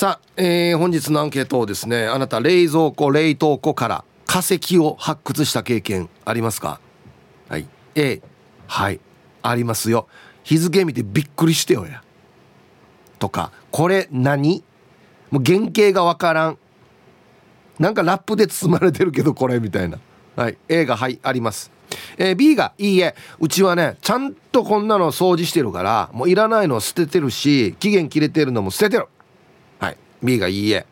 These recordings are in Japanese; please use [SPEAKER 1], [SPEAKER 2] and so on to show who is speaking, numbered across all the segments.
[SPEAKER 1] さあ、えー、本日のアンケートをですねあなた冷蔵庫冷凍庫から化石を発掘した経験ありますか？はい。A はい。ありますよ。日付見てびっくりしてよや。とかこれ何？もう原型がわからん。なんかラップで包まれてるけどこれみたいな。はい。A がはいあります。えー、B がいいえ。うちはねちゃんとこんなの掃除してるからもういらないの捨ててるし期限切れてるのも捨ててる。B がいいえ。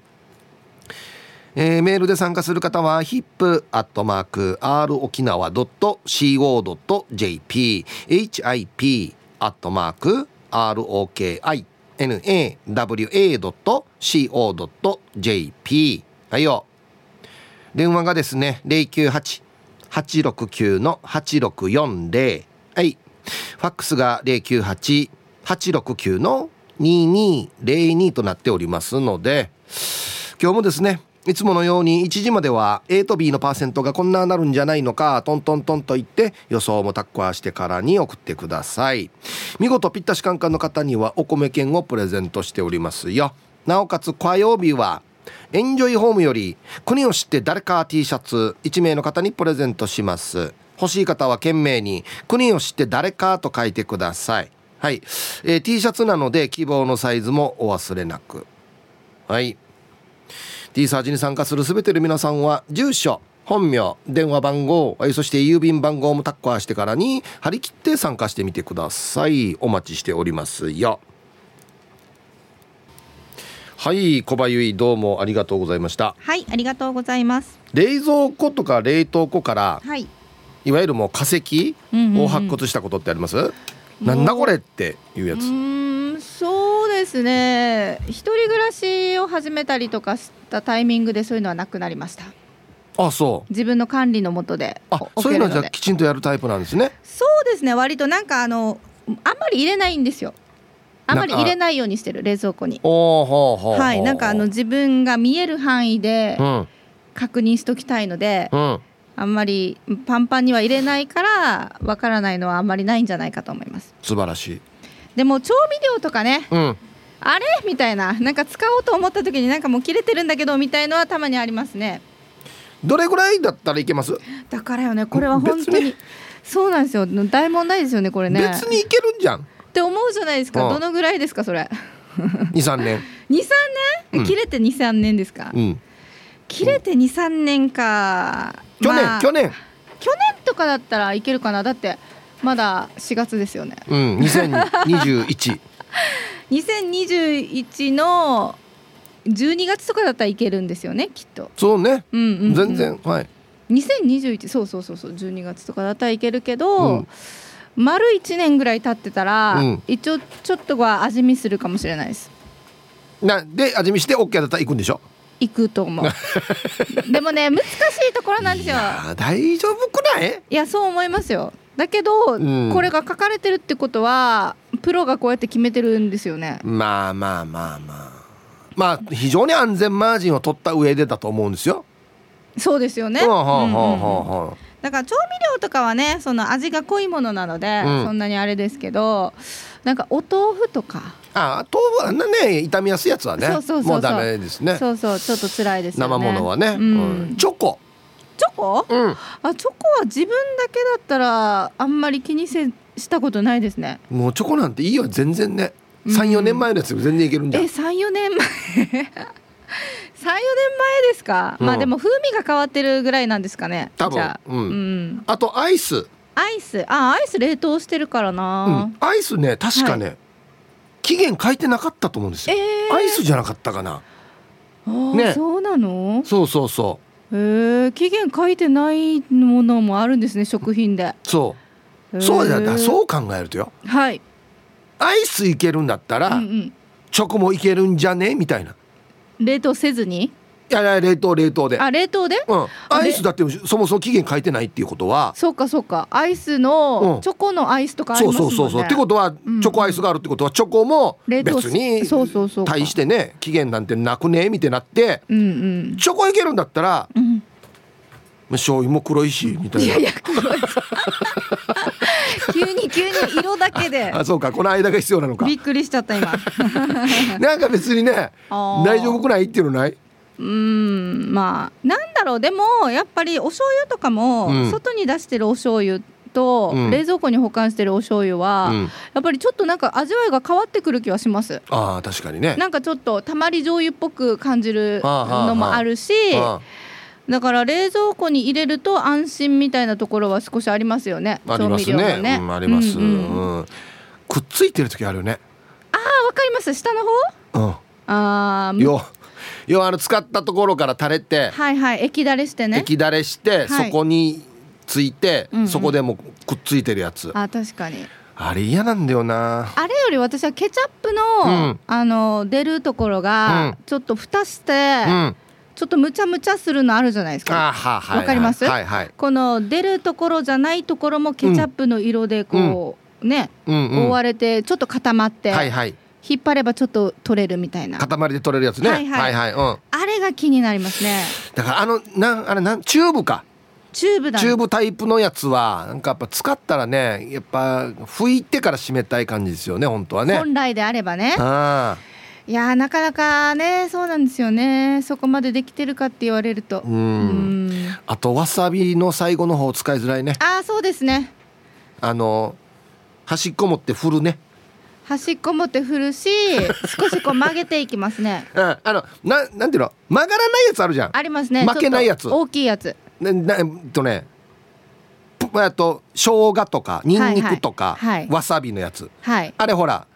[SPEAKER 1] えー、メールで参加する方は hip.r 沖縄 .co.jp hip アットマーク ROKINAWA.co.jp はいよ。電話がですね098-869-8640はい。ファックスが098-869の2202となっておりますので今日もですねいつものように1時までは A と B のパーセントがこんななるんじゃないのかトントントンと言って予想もタッコアしてからに送ってください。見事ぴったしカンカンの方にはお米券をプレゼントしておりますよ。なおかつ火曜日はエンジョイホームより国を知って誰か T シャツ1名の方にプレゼントします。欲しい方は懸命に国を知って誰かと書いてください。はい、えー、T シャツなので希望のサイズもお忘れなく。はい。T サージに参加する全ての皆さんは住所本名電話番号そして郵便番号もタッカーしてからに張り切って参加してみてください。お待ちしておりますよ。はい。小葉ゆいどうもありがとうございました。
[SPEAKER 2] はい。ありがとうございます。
[SPEAKER 1] 冷蔵庫とか冷凍庫から、はい、いわゆるもう化石を発掘したことってあります、うんうんうん、なんだこれっていうやつ。
[SPEAKER 2] そうですね。一人暮らしを始めたりとかしたタイミングでそういうのはなくなりました。
[SPEAKER 1] あそう。
[SPEAKER 2] 自分の管理のもとで
[SPEAKER 1] あそういうのじゃきちんとやるタイプなんですね。
[SPEAKER 2] そうですね。割となんかあのあんまり入れないんですよ。あんまり入れないようにしてる冷蔵庫に。はい。なんかあの自分が見える範囲で確認しときたいので、うん、あんまりパンパンには入れないからわからないのはあんまりないんじゃないかと思います。
[SPEAKER 1] 素晴らしい。
[SPEAKER 2] でも調味料とかね、うん、あれみたいななんか使おうと思った時になんかもう切れてるんだけどみたいのはたまにありますね。
[SPEAKER 1] どれぐらいだったらいけます？
[SPEAKER 2] だからよねこれは本当にそうなんですよ。大問題ですよねこれね。
[SPEAKER 1] 別にいけるんじゃん。
[SPEAKER 2] って思うじゃないですか、うん、どのぐらいですかそれ。
[SPEAKER 1] 23年。
[SPEAKER 2] 23年、切れて23年ですか、うん、切れて23年か、
[SPEAKER 1] 去年、まあ、去年
[SPEAKER 2] 去年とかだったらいけるかなだってまだ4月ですよね。
[SPEAKER 1] うん、2021。
[SPEAKER 2] 2021の12月とかだったらいけるんですよねきっと。
[SPEAKER 1] そうね。うんうん、うん、全然はい。
[SPEAKER 2] 2021そうそうそうそう12月とかだったらいけるけど、うん、丸1年ぐらい経ってたら、うん、一応ちょっとは味見するかもしれないです。
[SPEAKER 1] なで味見して OK だったら行くんでしょ？
[SPEAKER 2] 行くと思う。でもね難しいところなんですよ。
[SPEAKER 1] 大丈夫くない？
[SPEAKER 2] いやそう思いますよ。だけど、うん、これが書かれてるってことはプロがこうやって決めてるんですよね。
[SPEAKER 1] まあまあまあまあ。まあ非常に安全マージンを取った上でだと思うんですよ。
[SPEAKER 2] そうですよね。だから調味料とかはねその味が濃いものなので、うん、そんなにあれですけどなんかお豆腐とか
[SPEAKER 1] あ豆腐はね傷みやすいやつはねそうそうもうダメですね。
[SPEAKER 2] そうそうちょっと辛いですよ
[SPEAKER 1] ね。生ものはね、うん、チョコ。
[SPEAKER 2] チョコ、うん、あチョコは自分だけだったらあんまり気にせしたことないですね。
[SPEAKER 1] もうチョコなんていいよ全然ね。34年前のやつ全然いけるんじゃん、
[SPEAKER 2] え34年前？34年前ですか、うん、まあでも風味が変わってるぐらいなんですかね。
[SPEAKER 1] 多分。あ,、うん、うん、あとアイス。
[SPEAKER 2] アイス。あアイス冷凍してるからな、
[SPEAKER 1] アイスね確かね、はい、期限書いてなかったと思うんですよ、えー、アイスじゃなかったかな。
[SPEAKER 2] ね。そうなの？
[SPEAKER 1] そうそうそう。
[SPEAKER 2] へえ期限書いてないものもあるんですね食品で。
[SPEAKER 1] そう。そうだそう考えるとよ。
[SPEAKER 2] はい。
[SPEAKER 1] アイスいけるんだったら、うんうん、チョコもいけるんじゃね？みたいな。
[SPEAKER 2] 冷凍せずに？
[SPEAKER 1] いやいや冷凍冷凍で。
[SPEAKER 2] あ冷凍で、
[SPEAKER 1] うん、アイスだってそもそも期限書いてないっていうことは。
[SPEAKER 2] そうかそうか。アイスの、チョコのアイスとかありますもんね。そうそうそう
[SPEAKER 1] ってことは、チョコアイスがあるってことはチョコも別に対してね期限なんてなくね？みたいになって、うんうん、チョコいけるんだったら、うん。醤油も黒いしみたいな。いやいや
[SPEAKER 2] 急に急に色だけで。
[SPEAKER 1] あそうか。この間が必要なのか。
[SPEAKER 2] びっくりしちゃった今。
[SPEAKER 1] なんか別にね大丈夫くない？っていうのない？
[SPEAKER 2] うんまあなんだろうでもやっぱりお醤油とかも、外に出してるお醤油と、冷蔵庫に保管してるお醤油は、うん、やっぱりちょっとなんか味わいが変わってくる気はします
[SPEAKER 1] あ確かにね
[SPEAKER 2] なんかちょっとたまり醤油っぽく感じるのもあるし、だから冷蔵庫に入れると安心みたいなところは少しありますよね。
[SPEAKER 1] ありますね。ねうん、あります、うんうんうん、くっついてる時あるよね。
[SPEAKER 2] ああわかります。下の
[SPEAKER 1] 方？うん。ああ。よ。要はあの使ったところから垂れて、
[SPEAKER 2] はいはい液だれしてね。
[SPEAKER 1] 液だれして、はい、そこについて、うんうん、そこでもくっついてるやつ。
[SPEAKER 2] あ確かに。
[SPEAKER 1] あれ嫌なんだよな。
[SPEAKER 2] あれより私はケチャップの、うん、あの出るところが、ちょっと蓋して、うん。ちょっとむちゃむちゃするのあるじゃないですか。わ、はい、かります、はいはい、この出るところじゃないところもケチャップの色でこう、うん、ね、うんうん、覆われてちょっと固まって、はいはい、引っ張ればちょっと取れるみたいな。
[SPEAKER 1] 塊で取れるやつね。はいはい、はいはい、うん、
[SPEAKER 2] あれが気になりますね。
[SPEAKER 1] だからあのなんあれなんチューブか。
[SPEAKER 2] チューブだ、
[SPEAKER 1] チューブタイプのやつはなんかやっぱ使ったらねやっぱ拭いてから閉めたい感じですよね本当はね。
[SPEAKER 2] 本来であればね。ああ。いやなかなかねそうなんですよね。そこまでできてるかって言われると。うん。
[SPEAKER 1] あとわさびの最後の方使いづらいね。
[SPEAKER 2] ああそうですね。
[SPEAKER 1] あの端っこ持って振るね
[SPEAKER 2] 端っこ持って振るし 少しこう曲げていきますね。
[SPEAKER 1] うんあのななんていうの？曲がらないやつあるじゃん。
[SPEAKER 2] ありますね。
[SPEAKER 1] 負けないやつ。
[SPEAKER 2] 大きいやつ。
[SPEAKER 1] ななえっとねあと生姜とかニンニクとか、はい。はい、わさびのやつ、はい、あれほら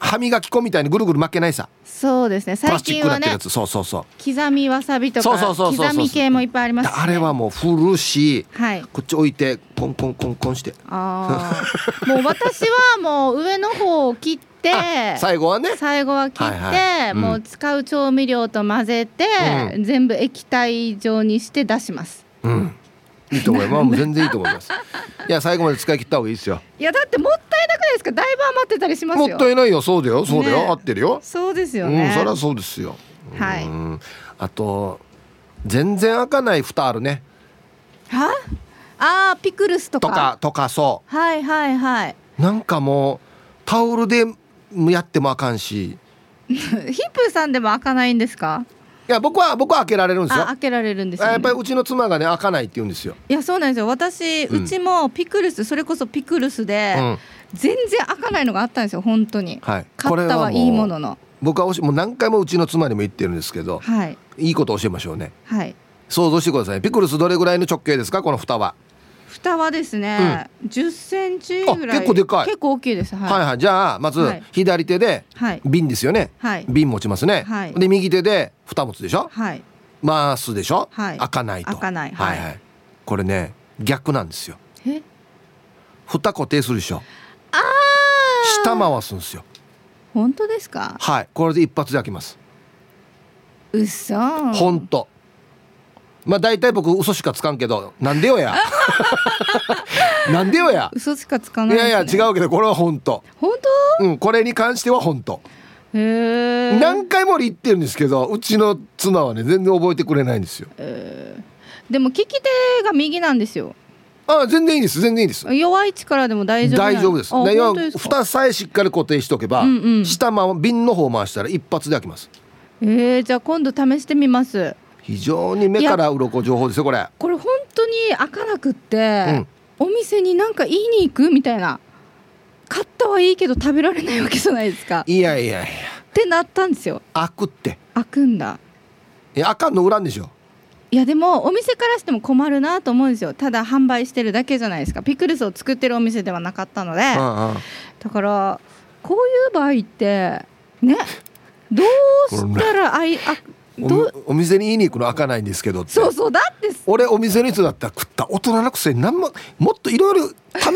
[SPEAKER 1] 歯磨き粉みたいにぐるぐる巻けないさ。
[SPEAKER 2] そうですね。最近はね
[SPEAKER 1] そうそうそう。
[SPEAKER 2] 刻みわさびとか刻み系もいっぱいあります、ね、
[SPEAKER 1] あれはもう振るし、はい、こっち置いてコンコンコンコンして。
[SPEAKER 2] ああもう私はもう上の方を切って
[SPEAKER 1] 最後はね。
[SPEAKER 2] 最後は切って、はいはい。うん、もう使う調味料と混ぜて、うん、全部液体状にして出します。
[SPEAKER 1] うんいいと思います。全然いいと思います。いや最後まで使い切った方がいいですよ。
[SPEAKER 2] いやだってもったいなくないですか？だいぶ余ってたりします
[SPEAKER 1] もったいないよ。そうだよ。そうだよ。ね、合ってるよ。
[SPEAKER 2] そうですよね。
[SPEAKER 1] うん、そりゃそうですよ。
[SPEAKER 2] はい。
[SPEAKER 1] あと全然開かない蓋あるね。
[SPEAKER 2] は？ああピクルスとか。
[SPEAKER 1] とかとかそ
[SPEAKER 2] う。はいはいはい。
[SPEAKER 1] なんかもうタオルでやってもあかんし。
[SPEAKER 2] ヒップさんでも開かないんですか？
[SPEAKER 1] いや僕は僕は開けられるんですよ。
[SPEAKER 2] 開けられるんです、ね、
[SPEAKER 1] やっぱりうちの妻がね開かないって言うんですよ。
[SPEAKER 2] いやそうなんですよ。私、うん、ちもピクルスそれこそピクルスで、うん、全然開かないのがあったんですよ本当に、はい、買ったはいいものの。
[SPEAKER 1] 僕はもう何回もうちの妻にも言ってるんですけど、はい、いいこと教えましょうね。
[SPEAKER 2] はい。
[SPEAKER 1] 想像してください。ピクルスどれぐらいの直径ですかこの蓋は
[SPEAKER 2] 蓋はですね、うん、10センチぐらい。
[SPEAKER 1] 結構でかい。
[SPEAKER 2] 結構大きいです、
[SPEAKER 1] はい、はいはい。じゃあまず左手で瓶ですよね、はい、瓶持ちますね、はい、で右手で蓋持つでしょ、はい、回すでしょ、はい、開かないと。
[SPEAKER 2] 開かない、はい、はい、
[SPEAKER 1] これね逆なんですよ。
[SPEAKER 2] え？
[SPEAKER 1] 蓋固定するでしょ。
[SPEAKER 2] あ
[SPEAKER 1] 下回すんですよ。
[SPEAKER 2] 本当ですか？
[SPEAKER 1] はい。これで一発で開きます。
[SPEAKER 2] うそ
[SPEAKER 1] 本当まあ大体僕嘘しかつかんけどなんでよや。なんでよや。
[SPEAKER 2] 嘘しかつかない、
[SPEAKER 1] ね、いやいや違うけどこれは本当。
[SPEAKER 2] 本当？
[SPEAKER 1] うんこれに関しては本当。へえ何回も言ってるんですけどうちの妻はね全然覚えてくれないんですよ。
[SPEAKER 2] でも利き手が右なんですよ。
[SPEAKER 1] あ全然いいです全然いいです。
[SPEAKER 2] 弱い力でも大丈夫
[SPEAKER 1] 大丈夫です。で蓋さえしっかり固定しておけば、うん。うん、下ま瓶の方回したら一発で開きます。
[SPEAKER 2] えー、じゃあ今度試してみます
[SPEAKER 1] 非常に目から鱗情報ですよこれ。
[SPEAKER 2] これ本当に開かなくって、うん、お店になんか言いに行くみたいな。買ったはいいけど食べられないわけじゃないですか。
[SPEAKER 1] いやいやいや。
[SPEAKER 2] ってなったんですよ。
[SPEAKER 1] 開くって。
[SPEAKER 2] 開くんだ。
[SPEAKER 1] いやあかんの裏でしょ。
[SPEAKER 2] いやでもお店からしても困るなと思うんですよ。ただ販売してるだけじゃないですか。ピクルスを作ってるお店ではなかったので、うんうん、だからこういう場合ってねどうしたらあいあ
[SPEAKER 1] お店に言いに行くの開かないんですけど
[SPEAKER 2] そうそうだって
[SPEAKER 1] 俺お店の人だったら食った大人のくせに何ももっといろいろ試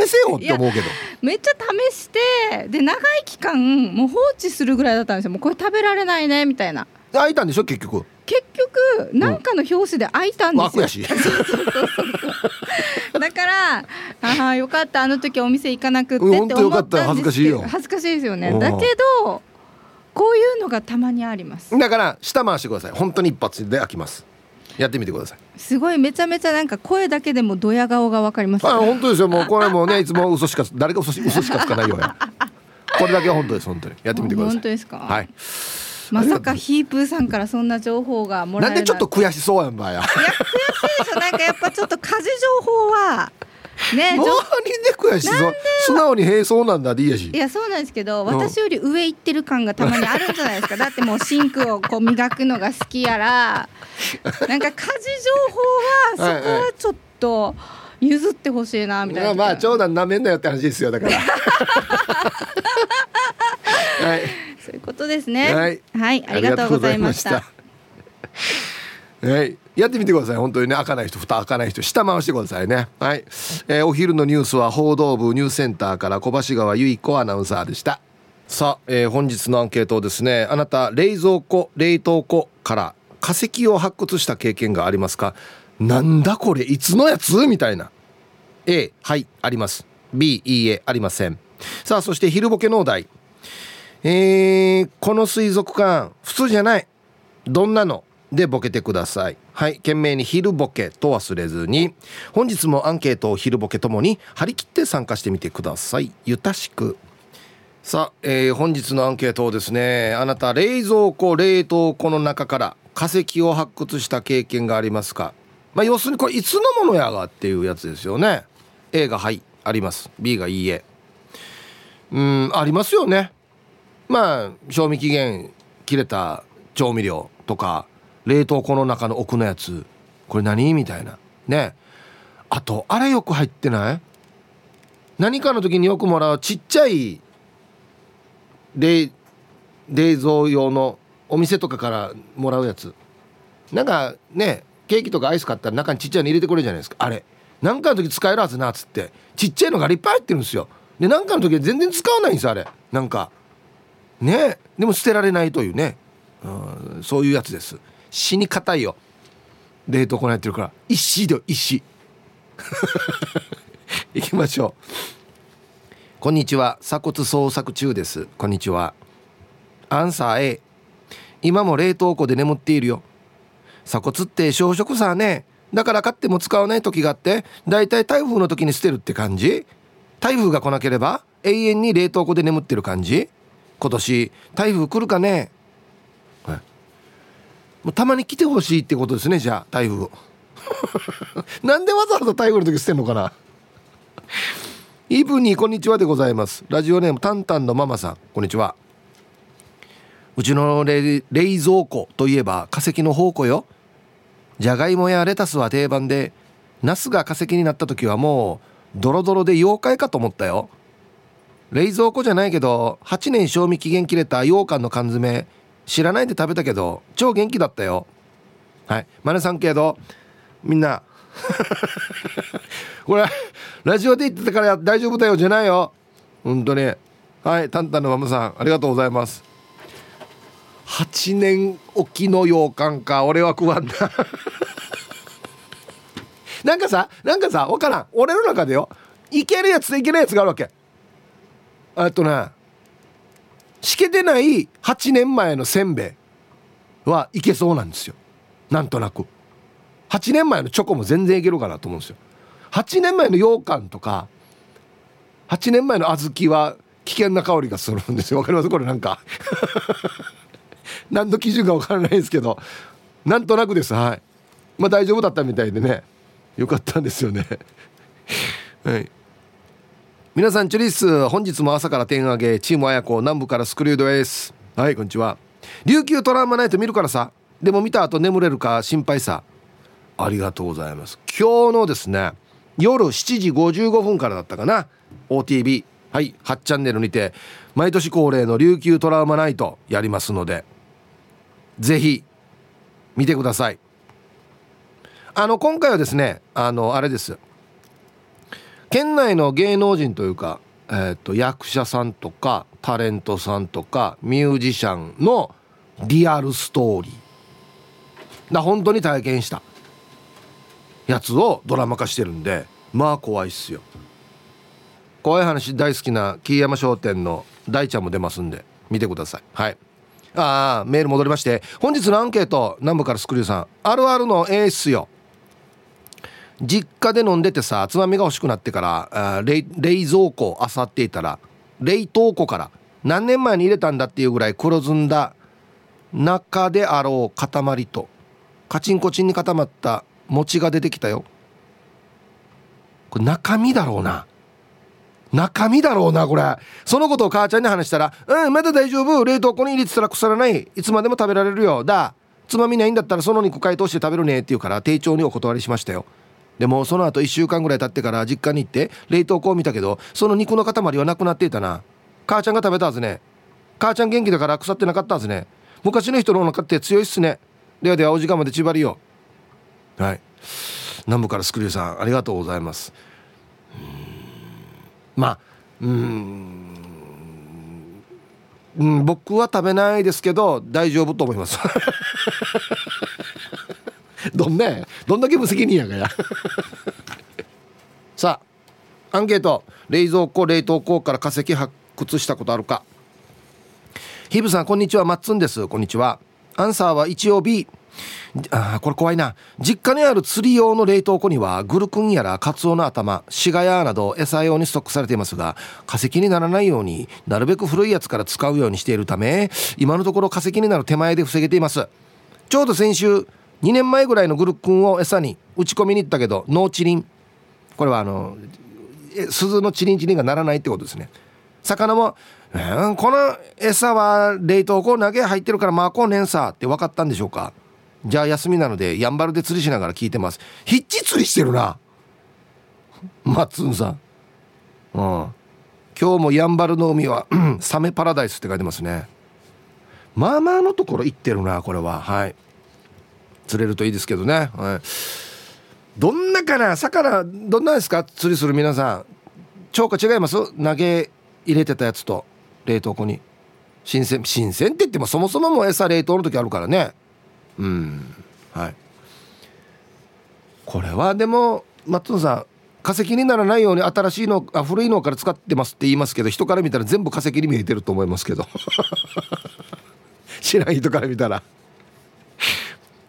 [SPEAKER 1] せよって思うけど。
[SPEAKER 2] めっちゃ試してで長い期間もう放置するぐらいだったんですよ。もうこれ食べられないねみたいな。
[SPEAKER 1] 開いたんでしょ結局。
[SPEAKER 2] 結局何かの表紙で開いたんですよ、
[SPEAKER 1] うん、
[SPEAKER 2] だからああよかったあの時お店行かなくってって思ったんですけど恥ずかしいですよね。だけどこういうのがたまにあります。
[SPEAKER 1] だから下回してください。本当に一発で開きます。やってみてください。
[SPEAKER 2] すごいめちゃめちゃなんか声だけでもドヤ顔がわかります、
[SPEAKER 1] あ本当ですよ。もうこれもねいつも嘘しか誰が嘘し嘘しかつかないよやこれだけは本当です。本当に。やってみてください。
[SPEAKER 2] 本当ですか？
[SPEAKER 1] はい。
[SPEAKER 2] まさかヒープーさんからそんな情報がもらえ
[SPEAKER 1] るなんでちょっと悔しそうやんばやいや悔し
[SPEAKER 2] いでしょなんかやっぱちょっと家事情報はね、
[SPEAKER 1] 何で悔しそう素直に「へえそうなんだ」でいいやし。
[SPEAKER 2] いやそうなんですけど私より上行ってる感がたまにあるんじゃないですか。だってもうシンクをこう磨くのが好きやら。なんか家事情報はそこはちょっと譲ってほしいなみたいな、
[SPEAKER 1] はいはい、まあ長男なめんなよって話ですよだから。
[SPEAKER 2] はい。そういうことですね。はい、はい、ありがとうございました。
[SPEAKER 1] はい、やってみてください。本当にね。開かない人蓋開かない人下回してくださいね。はい、えー、お昼のニュースは報道部ニュースセンターから小橋川由衣子アナウンサーでした。さあ、えー、本日のアンケートですねあなた冷蔵庫冷凍庫から化石を発掘した経験がありますか？なんだこれいつのやつ？みたいな。A はいあります。B いいえありません。さあそして昼ボケのお題。えー、この水族館普通じゃない。どんなの？でボケてください。はい。懸命に昼ボケと忘れずに本日もアンケートを昼ボケともに張り切って参加してみてください。ゆたしく。さあ、えー、本日のアンケートをですねあなた冷蔵庫冷凍庫の中から化石を発掘した経験がありますか？まあ要するにこれいつのものやがっていうやつですよね。A がはいあります。B がいいえ。うんありますよね。まあ賞味期限切れた調味料とか冷凍庫の中の奥のやつ。これ何？みたいな。ね。あとあれよく入ってない？何かの時によくもらうちっちゃい冷冷蔵用のお店とかからもらうやつ。なんかねケーキとかアイス買ったら中にちっちゃいの入れてくれるじゃないですか。あれ。何かの時使えるはずなっつって。ちっちゃいのがいっぱい入ってるんですよ。で何かの時は全然使わないんですあれ。なんか。ね。でも捨てられないというね、うん、そういうやつです。死に硬いよ。冷凍庫に入ってるから。石だよ石行きましょう。こんにちは。鎖骨捜索中です。こんにちは。アンサー A 今も冷凍庫で眠っているよ。鎖骨って小食さね。だから買っても使わない時があってだいたい台風の時に捨てるって感じ。台風が来なければ永遠に冷凍庫で眠ってる感じ。今年台風来るかね。もうたまに来てほしいってことですねじゃあ台風 なんでわざわざ台風の時捨てんのかな。イブニこんにちはでございます。ラジオネームタンタンのママさんこんにちは。うちの冷蔵庫といえば化石の宝庫よ。じゃがいもやレタスは定番でナスが化石になった時はもうドロドロで妖怪かと思ったよ。冷蔵庫じゃないけど8年賞味期限切れた羊羹の缶詰知らないで食べたけど超元気だったよ。はい。マネさんけどみんな。これラジオで言ってたから大丈夫だよじゃないよ。本当に。はいタンタンのママさんありがとうございます。8年おきの羊羹か。俺は食わんな。なんかさなんかさ分からん。俺の中でよ。いけるやつといけないやつがあるわけ。あとねしけてない8年前のせんべいはいけそうなんですよ。なんとなく。8年前のチョコも全然いけるかなと思うんですよ。8年前の羊羹とか8年前の小豆は危険な香りがするんですよ。わかります？これなんか。何の基準かわからないですけど。なんとなくです。はい。まあ大丈夫だったみたいでね。よかったんですよね。はい。皆さんチュリス本日も朝から点上げチーム綾子南部からスクリュードです。はいこんにちは。琉球トラウマナイト見るからさ。でも見た後眠れるか心配さ。ありがとうございます。今日のですね夜7時55分からだったかな。OTV はい8チャンネルにて毎年恒例の琉球トラウマナイトやりますのでぜひ見てください。あの今回はですねあのあれです。県内の芸能人というか、えーと、役者さんとかタレントさんとかミュージシャンのリアルストーリー。だ本当に体験したやつをドラマ化してるんでまあ怖いっすよ。怖い話大好きな木山商店の大ちゃんも出ますんで見てください。はい。ああメール戻りまして本日のアンケート南部からスクリューさんあるあるの A っすよ。実家で飲んでてさつまみが欲しくなってから冷冷蔵庫を漁っていたら冷凍庫から何年前に入れたんだっていうぐらい黒ずんだ中であろう塊とカチンコチンに固まった餅が出てきたよ。これ中身だろうな。中身だろうなこれ。そのことを母ちゃんに話したら「うんまだ大丈夫。冷凍庫に入れてたら腐らない。いつまでも食べられるよ。だ。つまみないんだったらその肉解凍して食べるね」って言うから丁重にお断りしましたよ。でもその後1週間ぐらい経ってから実家に行って冷凍庫を見たけどその肉の塊はなくなっていたな。母ちゃんが食べたはずね。母ちゃん元気だから腐ってなかったはずね。昔の人のお腹って強いっすね。ではではお時間まで縛りよはい。南部からスクリューさんありがとうございます。まあうん。うん僕は食べないですけど大丈夫と思います。どんなどんだけ無責任やがや。さあアンケート。冷蔵庫冷凍庫から化石発掘したことあるか？ヒブさんこんにちは。マッツンです。こんにちは。アンサーは一応 B あこれ怖いな。実家にある釣り用の冷凍庫にはグルクンやらカツオの頭シガヤなど餌用にストックされていますが化石にならないようになるべく古いやつから使うようにしているため今のところ化石になる手前で防げています。ちょうど先週2年前ぐらいのグルクンを餌に打ち込みに行ったけどノーチリン。これはあの鈴のチリンチリンがならないってことですね。魚も、えー、この餌は冷凍庫投げ入ってるからまあこうねんさって分かったんでしょうか。じゃあ休みなのでやんばるで釣りしながら聞いてます。ヒッチ釣りしてるな。マッツンさん。うん。今日もやんばるの海は サメパラダイスって書いてますね。まあまあのところ行ってるなこれは。はい。釣れるといいですけどね、はい、どんなかな？魚どんなんですか？釣りする皆さん。超過違います？投げ入れてたやつと。冷凍庫に。新鮮新鮮って言ってもそもそもも餌冷凍の時あるからね。うん。はい。これはでも松野さん化石にならないように新しいのあ古いのから使ってますって言いますけど人から見たら全部化石に見えてると思いますけど。知らん人から見たら。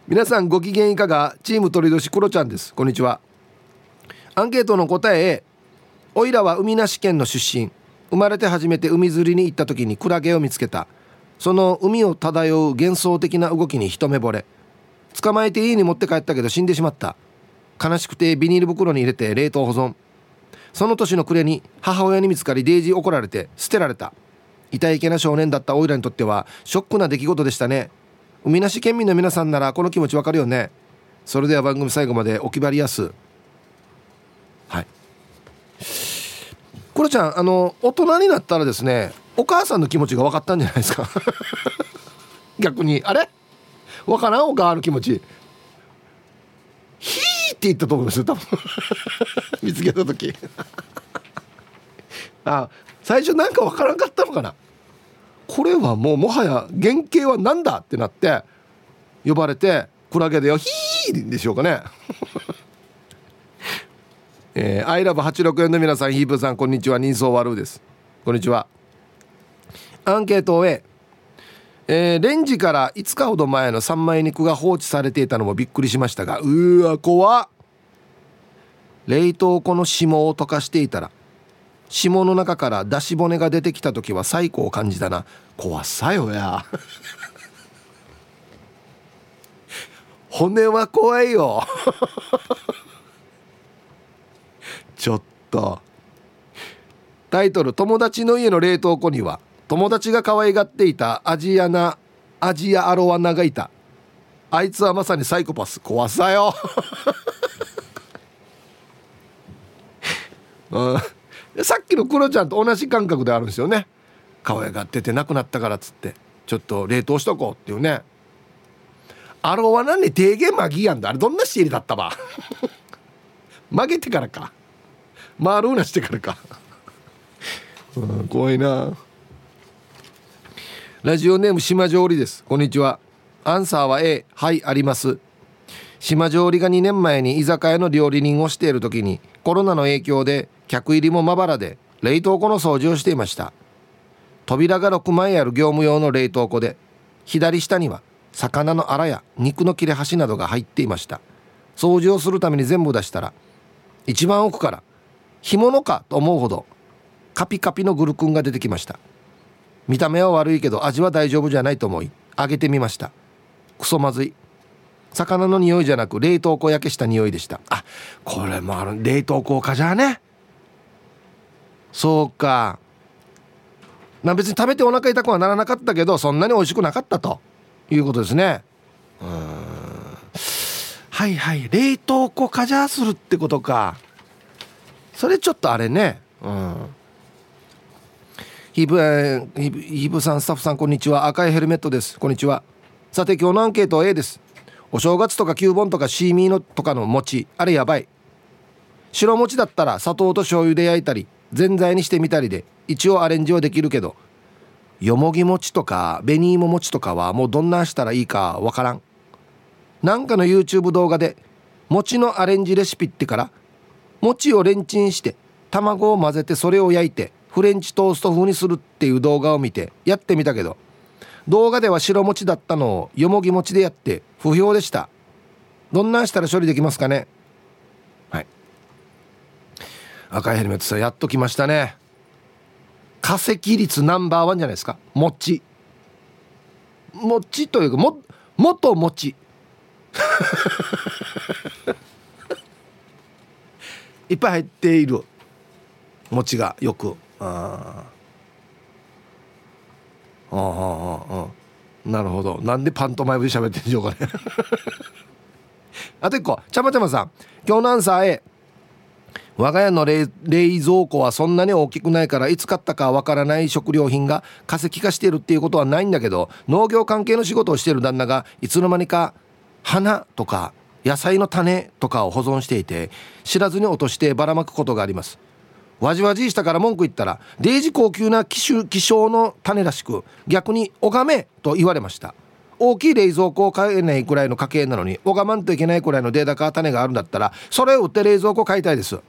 [SPEAKER 1] 皆さんご機嫌いかが？チーム鳥年クロちゃんです。こんにちは。アンケートの答え A おいらは海なし県の出身。生まれて初めて海釣りに行った時にクラゲを見つけた。その海を漂う幻想的な動きに一目惚れ。捕まえて家に持って帰ったけど死んでしまった。悲しくてビニール袋に入れて冷凍保存。その年の暮れに母親に見つかりデイジー怒られて捨てられた。痛いけな少年だったオイラにとってはショックな出来事でしたね。海なし県民の皆さんならこの気持ちわかるよね。それでは番組最後までお決まりやす。はい。コロちゃんあの大人になったらですねお母さんの気持ちが分かったんじゃないですか。逆に。あれ？分からん？お母の気持ち。ヒーって言ったと思いますよ多分。見つけた時。あ最初なんか分からんかったのかな。これはもうもはや原型は何だってなって呼ばれてクラゲでよヒーでしょうかね。えー、アイラブ864の皆さんヒープさんこんにちは。人相悪です。こんにちは。アンケートを A えー、レンジから5日ほど前の三枚肉が放置されていたのもびっくりしましたがうわ怖っ。冷凍庫の霜を溶かしていたら霜の中から出し骨が出てきた時は最高を感じたな。怖さよや。骨は怖いよ。ちょっと。タイトル「友達の家の冷凍庫には友達が可愛がっていたアジアナアジアアロワナがいた。あいつはまさにサイコパス。怖さよ。うん、さっきのクロちゃんと同じ感覚であるんですよね可愛がってて亡くなったからっつってちょっと冷凍しとこうっていうねアロワナに低減マギやんだ。あれどんなシールだったば 曲げてからか丸うなしてからか、うん、怖いな。ラジオネーム島上りです。こんにちは。アンサーは A はいあります島上りが2年前に居酒屋の料理人をしている時にコロナの影響で客入りもまばらで冷凍庫の掃除をしていました。扉が6枚ある業務用の冷凍庫で左下には魚のアラや肉の切れ端などが入っていました。掃除をするために全部出したら一番奥から干物かと思うほどカピカピのグルクンが出てきました。見た目は悪いけど味は大丈夫じゃないと思い揚げてみました。クソまずい。魚の匂いじゃなく冷凍庫焼けした匂いでした。あこれもある冷凍庫かじゃあね。そうか。な別に食べてお腹痛くはならなかったけどそんなに美味しくなかったと。いうことですね。うん。はいはい。冷凍庫かじゃあするってことか。それちょっとあれね。うん。ヒブ、えー、ヒブさんスタッフさんこんにちは。赤いヘルメットです。こんにちは。さて今日のアンケートは A です。お正月とか旧盆とかシーミーのとかの餅。あれやばい。白餅だったら砂糖と醤油で焼いたり。ぜんざいにしてみたりで一応アレンジはできるけどよもぎ餅とか紅芋餅とかはもうどんなしたらいいかわからん。なんかの YouTube 動画で餅のアレンジレシピってから餅をレンチンして卵を混ぜてそれを焼いてフレンチトースト風にするっていう動画を見てやってみたけど動画では白餅だったのをよもぎ餅でやって不評でした。どんなんしたら処理できますかねはい赤いヘルメットさんやっときましたね。化石率ナンバーワンじゃないですか。餅餅というかも元餅 いっぱい入っている。餅がよく。あああああなるほど。なんでパントマイムで喋ってんでしょうかね。あと一個。ちゃまちゃまさん。今日のアンサー A 我が家の冷蔵庫はそんなに大きくないからいつ買ったかわからない食料品が化石化しているっていうことはないんだけど農業関係の仕事をしている旦那がいつの間にか花とか野菜の種とかを保存していて知らずに落としてばらまくことがあります。わじわじしたから文句言ったらデイジ高級な希少希少の種らしく逆に「拝め」と言われました。大きい冷蔵庫を買えないくらいの家計なのに拝まんといけないくらいのデータか種があるんだったらそれを売って冷蔵庫買いたいです。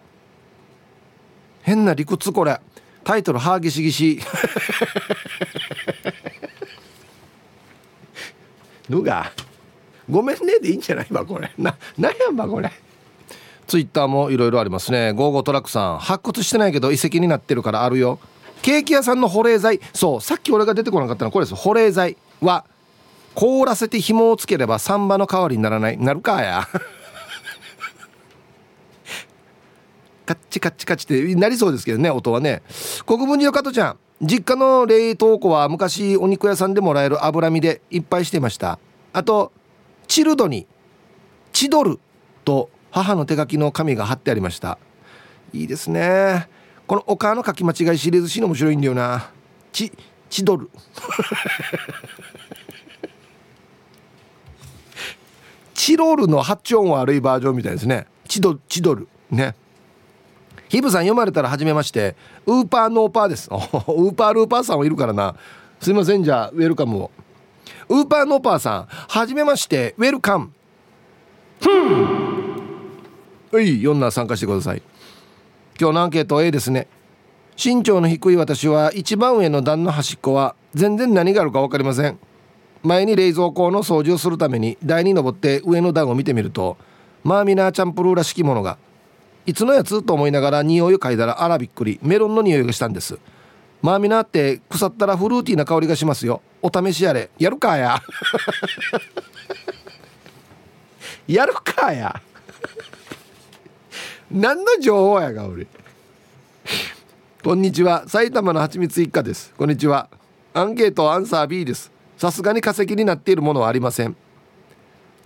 [SPEAKER 1] 変な理屈これ。タイトル「はぎしぎし」ぬが。ごめんねでいいんじゃないわこれ。な何やんばこれ。ツイッターもいろいろありますね。ゴーゴートラックさん。発掘してないけど遺跡になってるからあるよ。ケーキ屋さんの保冷剤。そうさっき俺が出てこなかったのはこれです。保冷剤は凍らせて紐をつければサンバの代わりにならない。なるかやカッチカッチカッチってなりそうですけどね音はね。国分寺の加トちゃん実家の冷凍庫は昔お肉屋さんでもらえる脂身でいっぱいしてました。あとチルドにチドルと母の手書きの紙が貼ってありました。いいですね。このお母の書き間違いシリーズ C の面白いんだよな。チチドル。チロールの発音悪いバージョンみたいですね。チドチドル。ね。ヒブさん読まれたら初めまして。ウーパーノーパーです。ウーパールーパーさんもいるからな。すいませんじゃあウェルカムを。ウーパーノーパーさんはじめまして。ウェルカム。はい4な参加してください。今日のアンケート A ですね。身長の低い私は一番上の段の端っこは全然何があるか分かりません。前に冷蔵庫の掃除をするために台に登って上の段を見てみるとマーミナーチャンプルーらしきものが。いつのやつと思いながら匂いを嗅いだらあらびっくり。メロンの匂いがしたんです。マーミナって腐ったらフルーティーな香りがしますよ。お試しやれ。やるかや。やるかや。何の情報やが俺。こんにちは。埼玉のはちみつ一家です。こんにちは。アンケートアンサー B です。さすがに化石になっているものはありません。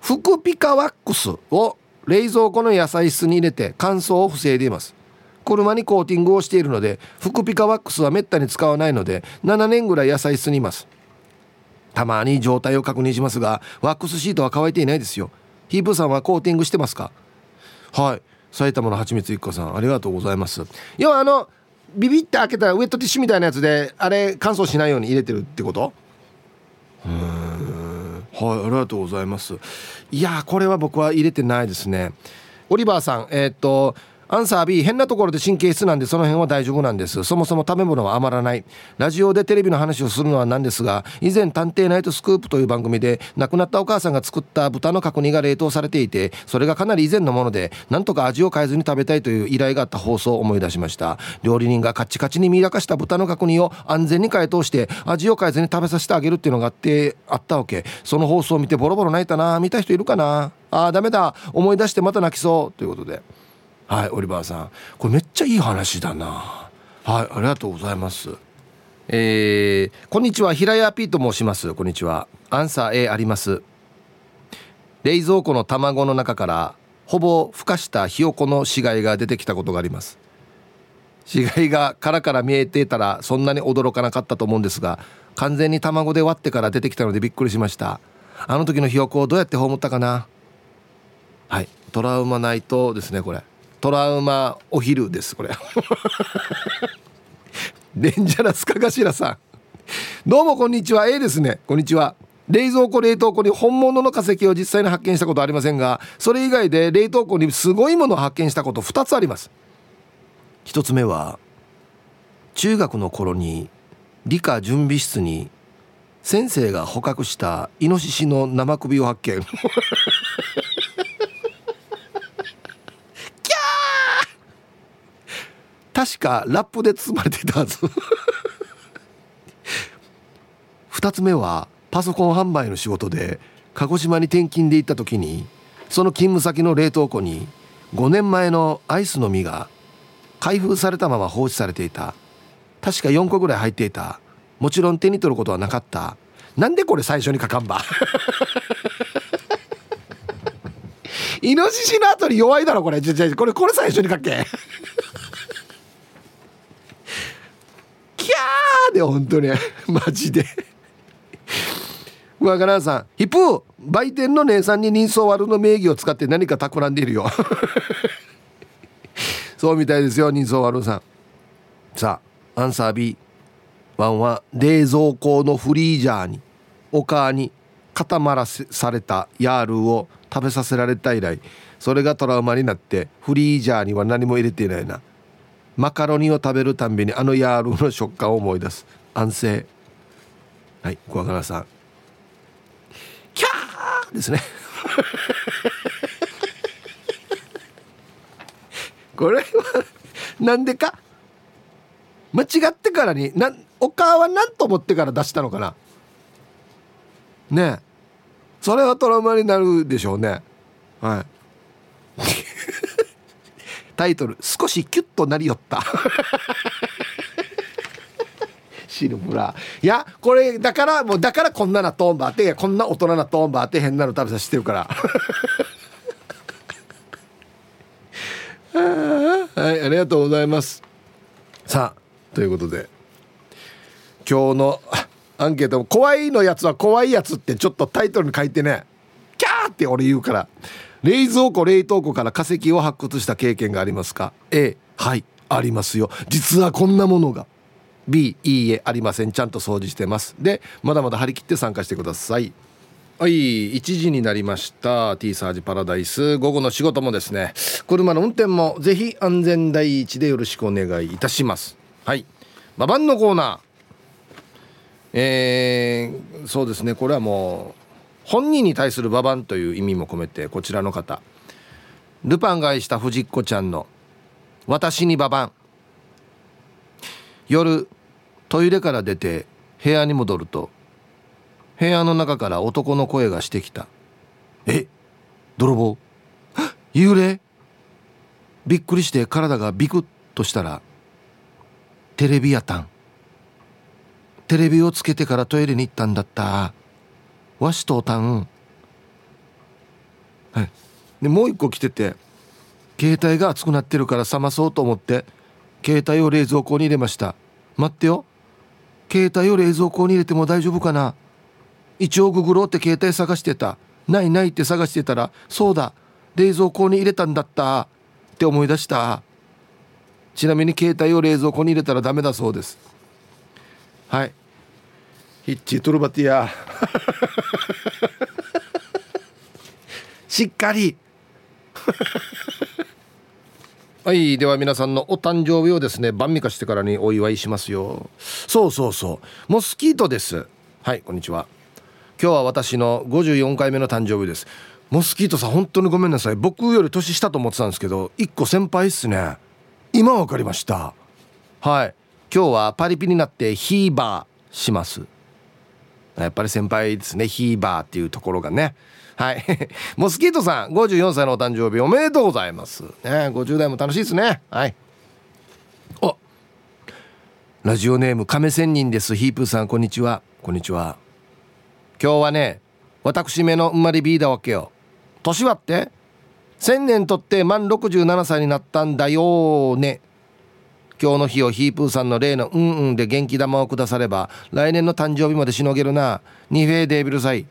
[SPEAKER 1] 福ピカワックスを冷蔵庫の野菜室に入れて乾燥を防いでいます。車にコーティングをしているので福ピカワックスはめったに使わないので7年ぐらい野菜室にいます。たまに状態を確認しますがワックスシートは乾いていないですよ。ヒープさんはコーティングしてますか？はい。埼玉のはちみつ一家さんありがとうございます。要はあのビビって開けたらウェットティッシュみたいなやつであれ乾燥しないように入れてるってこと？うんはいありがとうございます。いやこれは僕は入れてないですね。オリバーさんえー、っとアンサー B 変なところで神経質なんでその辺は大丈夫なんです。そもそも食べ物は余らない。ラジオでテレビの話をするのはなんですが以前「探偵ナイトスクープ」という番組で亡くなったお母さんが作った豚の角煮が冷凍されていてそれがかなり以前のものでなんとか味を変えずに食べたいという依頼があった放送を思い出しました。料理人がカチカチに見らかした豚の角煮を安全に解凍して味を変えずに食べさせてあげるっていうのがあってあったわけ。その放送を見てボロボロ泣いたな見た人いるかなあーダメだ。思い出してまた泣きそう。ということで。はいオリバーさん。これめっちゃいい話だな。はいありがとうございます。えー、こんにちは平屋 P と申します。こんにちは。アンサー A あります。冷蔵庫の卵の中からほぼ孵化したひよこの死骸が出てきたことがあります。死骸が殻から見えていたらそんなに驚かなかったと思うんですが完全に卵で割ってから出てきたのでびっくりしました。あの時のひよこをどうやって葬ったかな。はいトラウマナイトですねこれ。トラウマお昼ですこれ。デンジャラスかがしらさん。どうもこんにちは。A ですね。こんにちは。冷蔵庫冷凍庫に本物の化石を実際に発見したことありませんがそれ以外で冷凍庫にすごいものを発見したこと2つあります。1つ目は中学の頃に理科準備室に先生が捕獲したイノシシの生首を発見。確かラップで包まれていたはず。2つ目はパソコン販売の仕事で鹿児島に転勤で行った時にその勤務先の冷凍庫に5年前のアイスの実が開封されたまま放置されていた。確か4個ぐらい入っていた。もちろん手に取ることはなかった。なんでこれ最初に書かんば。イノシシの後に弱いだろこれ。これこれ最初に書け。ーで本当に。マジで。若菜さんヒップ売店の姉さんに人相悪の名義を使って何か企んでいるよ。そうみたいですよ人相悪さん。さあアンサー B ワンは冷蔵庫のフリージャーにお母に固まらされたヤールを食べさせられた以来それがトラウマになってフリージャーには何も入れていないな。マカロニを食べるたんびにあのヤールの食感を思い出す。安静。はい小若菜さん。キャー！ですね。これはなんでか？間違ってからになお母は何と思ってから出したのかな？ねえ。それはトラウマになるでしょうね。はい。タイトル「少しキュッとなりよった」シルブラいやこれだからもうだからこんななトーンバーってこんな大人なトーンバーって変なの食べさせてるから。はいありがとうございます。さあということで。今日のアンケートも「怖いのやつは怖いやつ」ってちょっとタイトルに書いてね「キャー!」って俺言うから冷蔵庫冷凍庫から化石を発掘した経験がありますか？A はいありますよ。実はこんなものが。B いいえありません。ちゃんと掃除してます。でまだまだ張り切って参加してください。はい1時になりました。T サージパラダイス。午後の仕事もですね車の運転もぜひ安全第一でよろしくお願いいたします。はいババンのコーナー。えー、そうですねこれはもう本人に対するババンという意味も込めてこちらの方。ルパンが愛した藤子ちゃんの「私にババン」夜トイレから出て部屋に戻ると部屋の中から男の声がしてきた「え泥棒。幽霊?」びっくりして体がビクッとしたらテレビやたんテレビをつけてからトイレに行ったんだった。和紙とたん。はい。でもう一個来てて携帯が熱くなってるから冷まそうと思って携帯を冷蔵庫に入れました。待ってよ。携帯を冷蔵庫に入れても大丈夫かな。一応ググろうって携帯探してた。ないないって探してたらそうだ。冷蔵庫に入れたんだった。って思い出した。ちなみに携帯を冷蔵庫に入れたらダメだそうです。はい。ヒッチトルバティア。しっかり。はいでは皆さんのお誕生日をですね晩味化してからにお祝いしますよ。そうそうそう。モスキートです。はいこんにちは。今日は私の54回目の誕生日です。モスキートさん本当にごめんなさい。僕より年下と思ってたんですけど1個先輩っすね。今分かりました。はい。今日はパリピになってヒーバーしますやっぱり先輩ですね。ヒーバーっていうところがね。はい。モスキートさん54歳のお誕生日おめでとうございます。ね50代も楽しいですね。はい。おラジオネーム亀仙人です。ヒープーさんこんにちは。こんにちは。今日はね私めの生まれビーだわけよ。年はって？1000年とって満67歳になったんだよね。今日の日をヒープーさんの例のうんうんで元気玉をくだされば来年の誕生日までしのげるな。ニフェーデービルサイ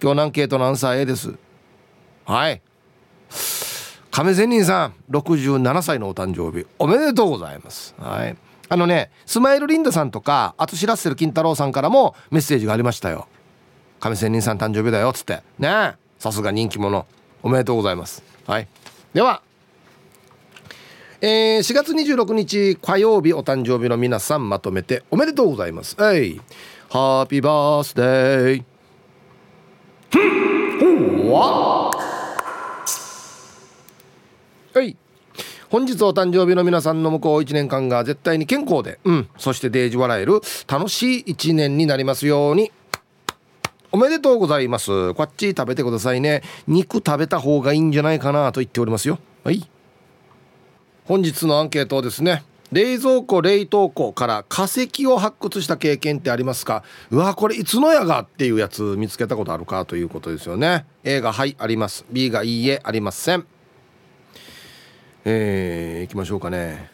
[SPEAKER 1] 今日のアンケートのアンサー A です。はい。亀仙人さん67歳のお誕生日。おめでとうございます。はい。あのねスマイルリンダさんとかあとしらっせる金太郎さんからもメッセージがありましたよ。亀仙人さん誕生日だよっつって。ね。さすが人気者。おめでとうございます。はい。ではえー、4月26日火曜日お誕生日の皆さんまとめておめでとうございます。はい。ハッピーバースデーはい。本日お誕生日の皆さんの向こう1年間が絶対に健康で、うん、そしてデージ笑える楽しい1年になりますように。おめでとうございます。こっち食べてくださいね。肉食べた方がいいんじゃないかなと言っておりますよ。はい。本日のアンケートですね冷蔵庫冷凍庫から化石を発掘した経験ってありますか？うわこれいつのやがっていうやつ見つけたことあるかということですよね。A がはいあります。B がいいえありません。えー、いきましょうかね。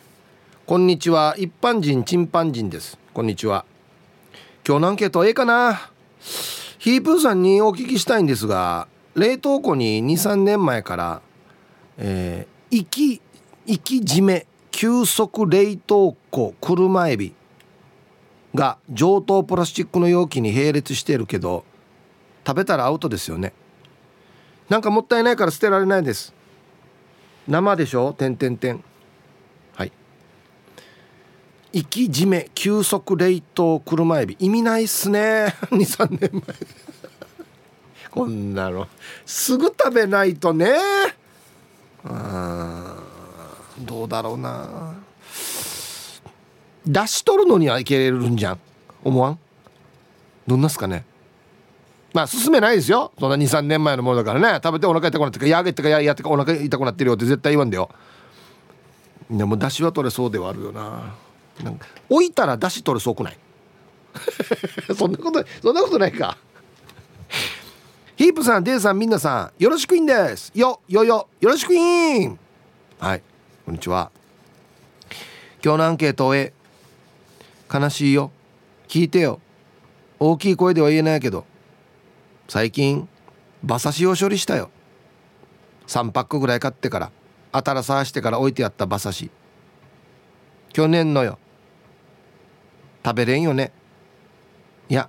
[SPEAKER 1] こんにちは。一般人チンパンジンです。こんにちは。今日のアンケート A かな？ヒープーさんにお聞きしたいんですが冷凍庫に23年前からえー、生き生き締め急速冷凍庫車エビが上等プラスチックの容器に並列してるけど食べたらアウトですよね。なんかもったいないから捨てられないです。生でしょ？てんてんてん。はい。生き締め急速冷凍車エビ。意味ないっすね。23年前。こんなの。すぐ食べないとね。あどうだろうな。出し取るのにはいけるんじゃん。思わん？どんなすかね。まあ進めないですよ。そんな23年前のものだからね。食べてお腹痛くなってかやげてかややってかお腹痛くなってるよって絶対言わんだよ。でも出汁は取れそうではあるよな。なんか置いたら出汁取れそうくない？そんなことそんなことないか。ヒープさんデイさんみんなさんよろしくいんです。よよよよろしくいん。はい。こんにちは。今日のアンケートへ悲しいよ。聞いてよ。大きい声では言えないけど最近馬刺しを処理したよ。3パックぐらい買ってからあたらさしてから置いてあった馬刺し。去年のよ。食べれんよね。いや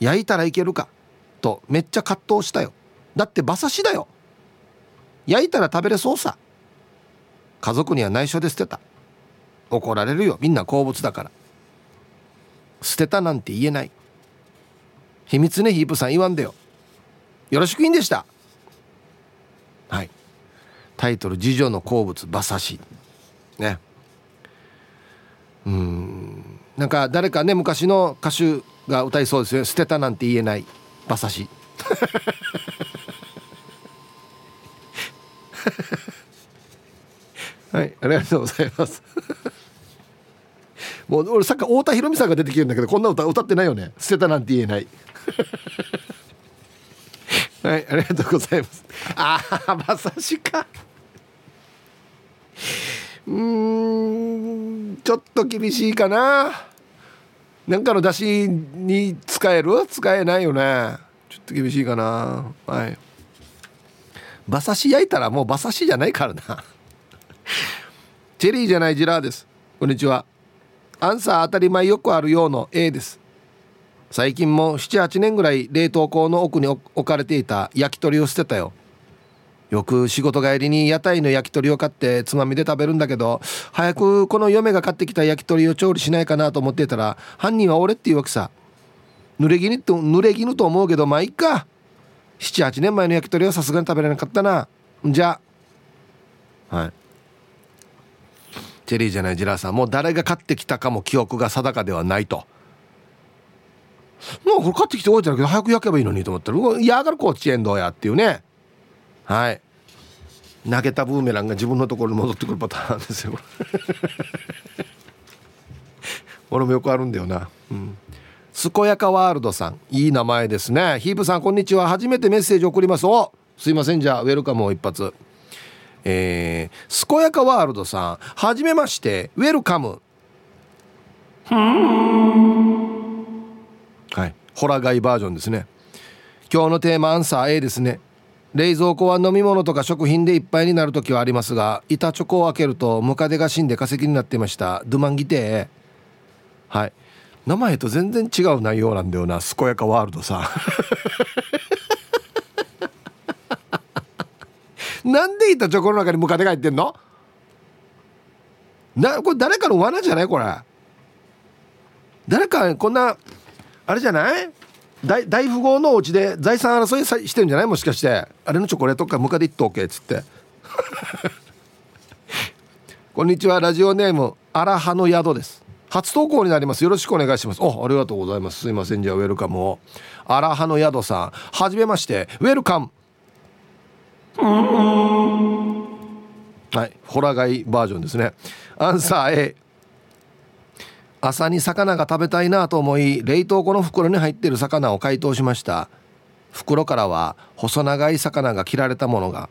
[SPEAKER 1] 焼いたらいけるか。とめっちゃ葛藤したよ。だって馬刺しだよ。焼いたら食べれそうさ。家族には内緒で捨てた。怒られるよ。みんな好物だから。捨てたなんて言えない。秘密ねヒープさん言わんでよ。よろしくいいんでした。はい。タイトル「次女の好物馬刺し」ね。うん。なんか誰かね昔の歌手が歌いそうですよ捨てたなんて言えない。馬刺し。はいありがとうございます。もう俺さっき太田裕美さんが出てきてるんだけどこんな歌歌ってないよね。捨てたなんて言えない。はいありがとうございます。ああ馬刺しか。うんちょっと厳しいかな。なんかの出汁に使える？使えないよね。ちょっと厳しいかな。はい。馬刺し焼いたらもう馬刺しじゃないからな。チェリーじゃないジラーです。こんにちは。アンサー当たり前よくあるようの A です。最近も78年ぐらい冷凍庫の奥に置かれていた焼き鳥を捨てたよ。よく仕事帰りに屋台の焼き鳥を買ってつまみで食べるんだけど早くこの嫁が買ってきた焼き鳥を調理しないかなと思ってたら犯人は俺っていうわけさ。濡れ衣と濡れ衣と思うけどまあいっか。78年前の焼き鳥はさすがに食べれなかったな。じゃあ。はい。チェリーじゃないジラーさん。もう誰が買ってきたかも記憶が定かではないと。もうこれ買ってきておいたけど早く焼けばいいのにと思ったら「いやがるこっちへんどうや」っていうね。はい。投げたブーメランが自分のところに戻ってくるパターンですよ 俺もよくあるんだよな。うん。健やかワールドさん。いい名前ですね。ヒープさんこんにちは。初めてメッセージ送ります。おすいません。じゃあウェルカムを一発。えー、健やかワールドさんはじめましてウェルカムはい。ホラガイバージョンですね。今日のテーマアンサー A ですね。冷蔵庫は飲み物とか食品でいっぱいになる時はありますが板チョコを開けるとムカデが死んで化石になっていました。ドゥマンギテー。はい。名前と全然違う内容なんだよな健やかワールドさん。なんで板チョコの中にムカデが入ってんの？なこれ誰かの罠じゃないこれ。誰かこんなあれじゃない？大大富豪のお家で財産争いしてるんじゃない？もしかして。あれのチョコレートかムカデいっとけっつって。こんにちは。ラジオネームアラハの宿です。初投稿になります。よろしくお願いします。おありがとうございます。すいません。じゃあウェルカムを。アラハの宿さん。はじめまして。ウェルカム。はいホラガイバージョンですね。アンサー A 朝に魚が食べたいなと思い冷凍庫の袋に入っている魚を解凍しました。袋からは細長い魚が切られたものが。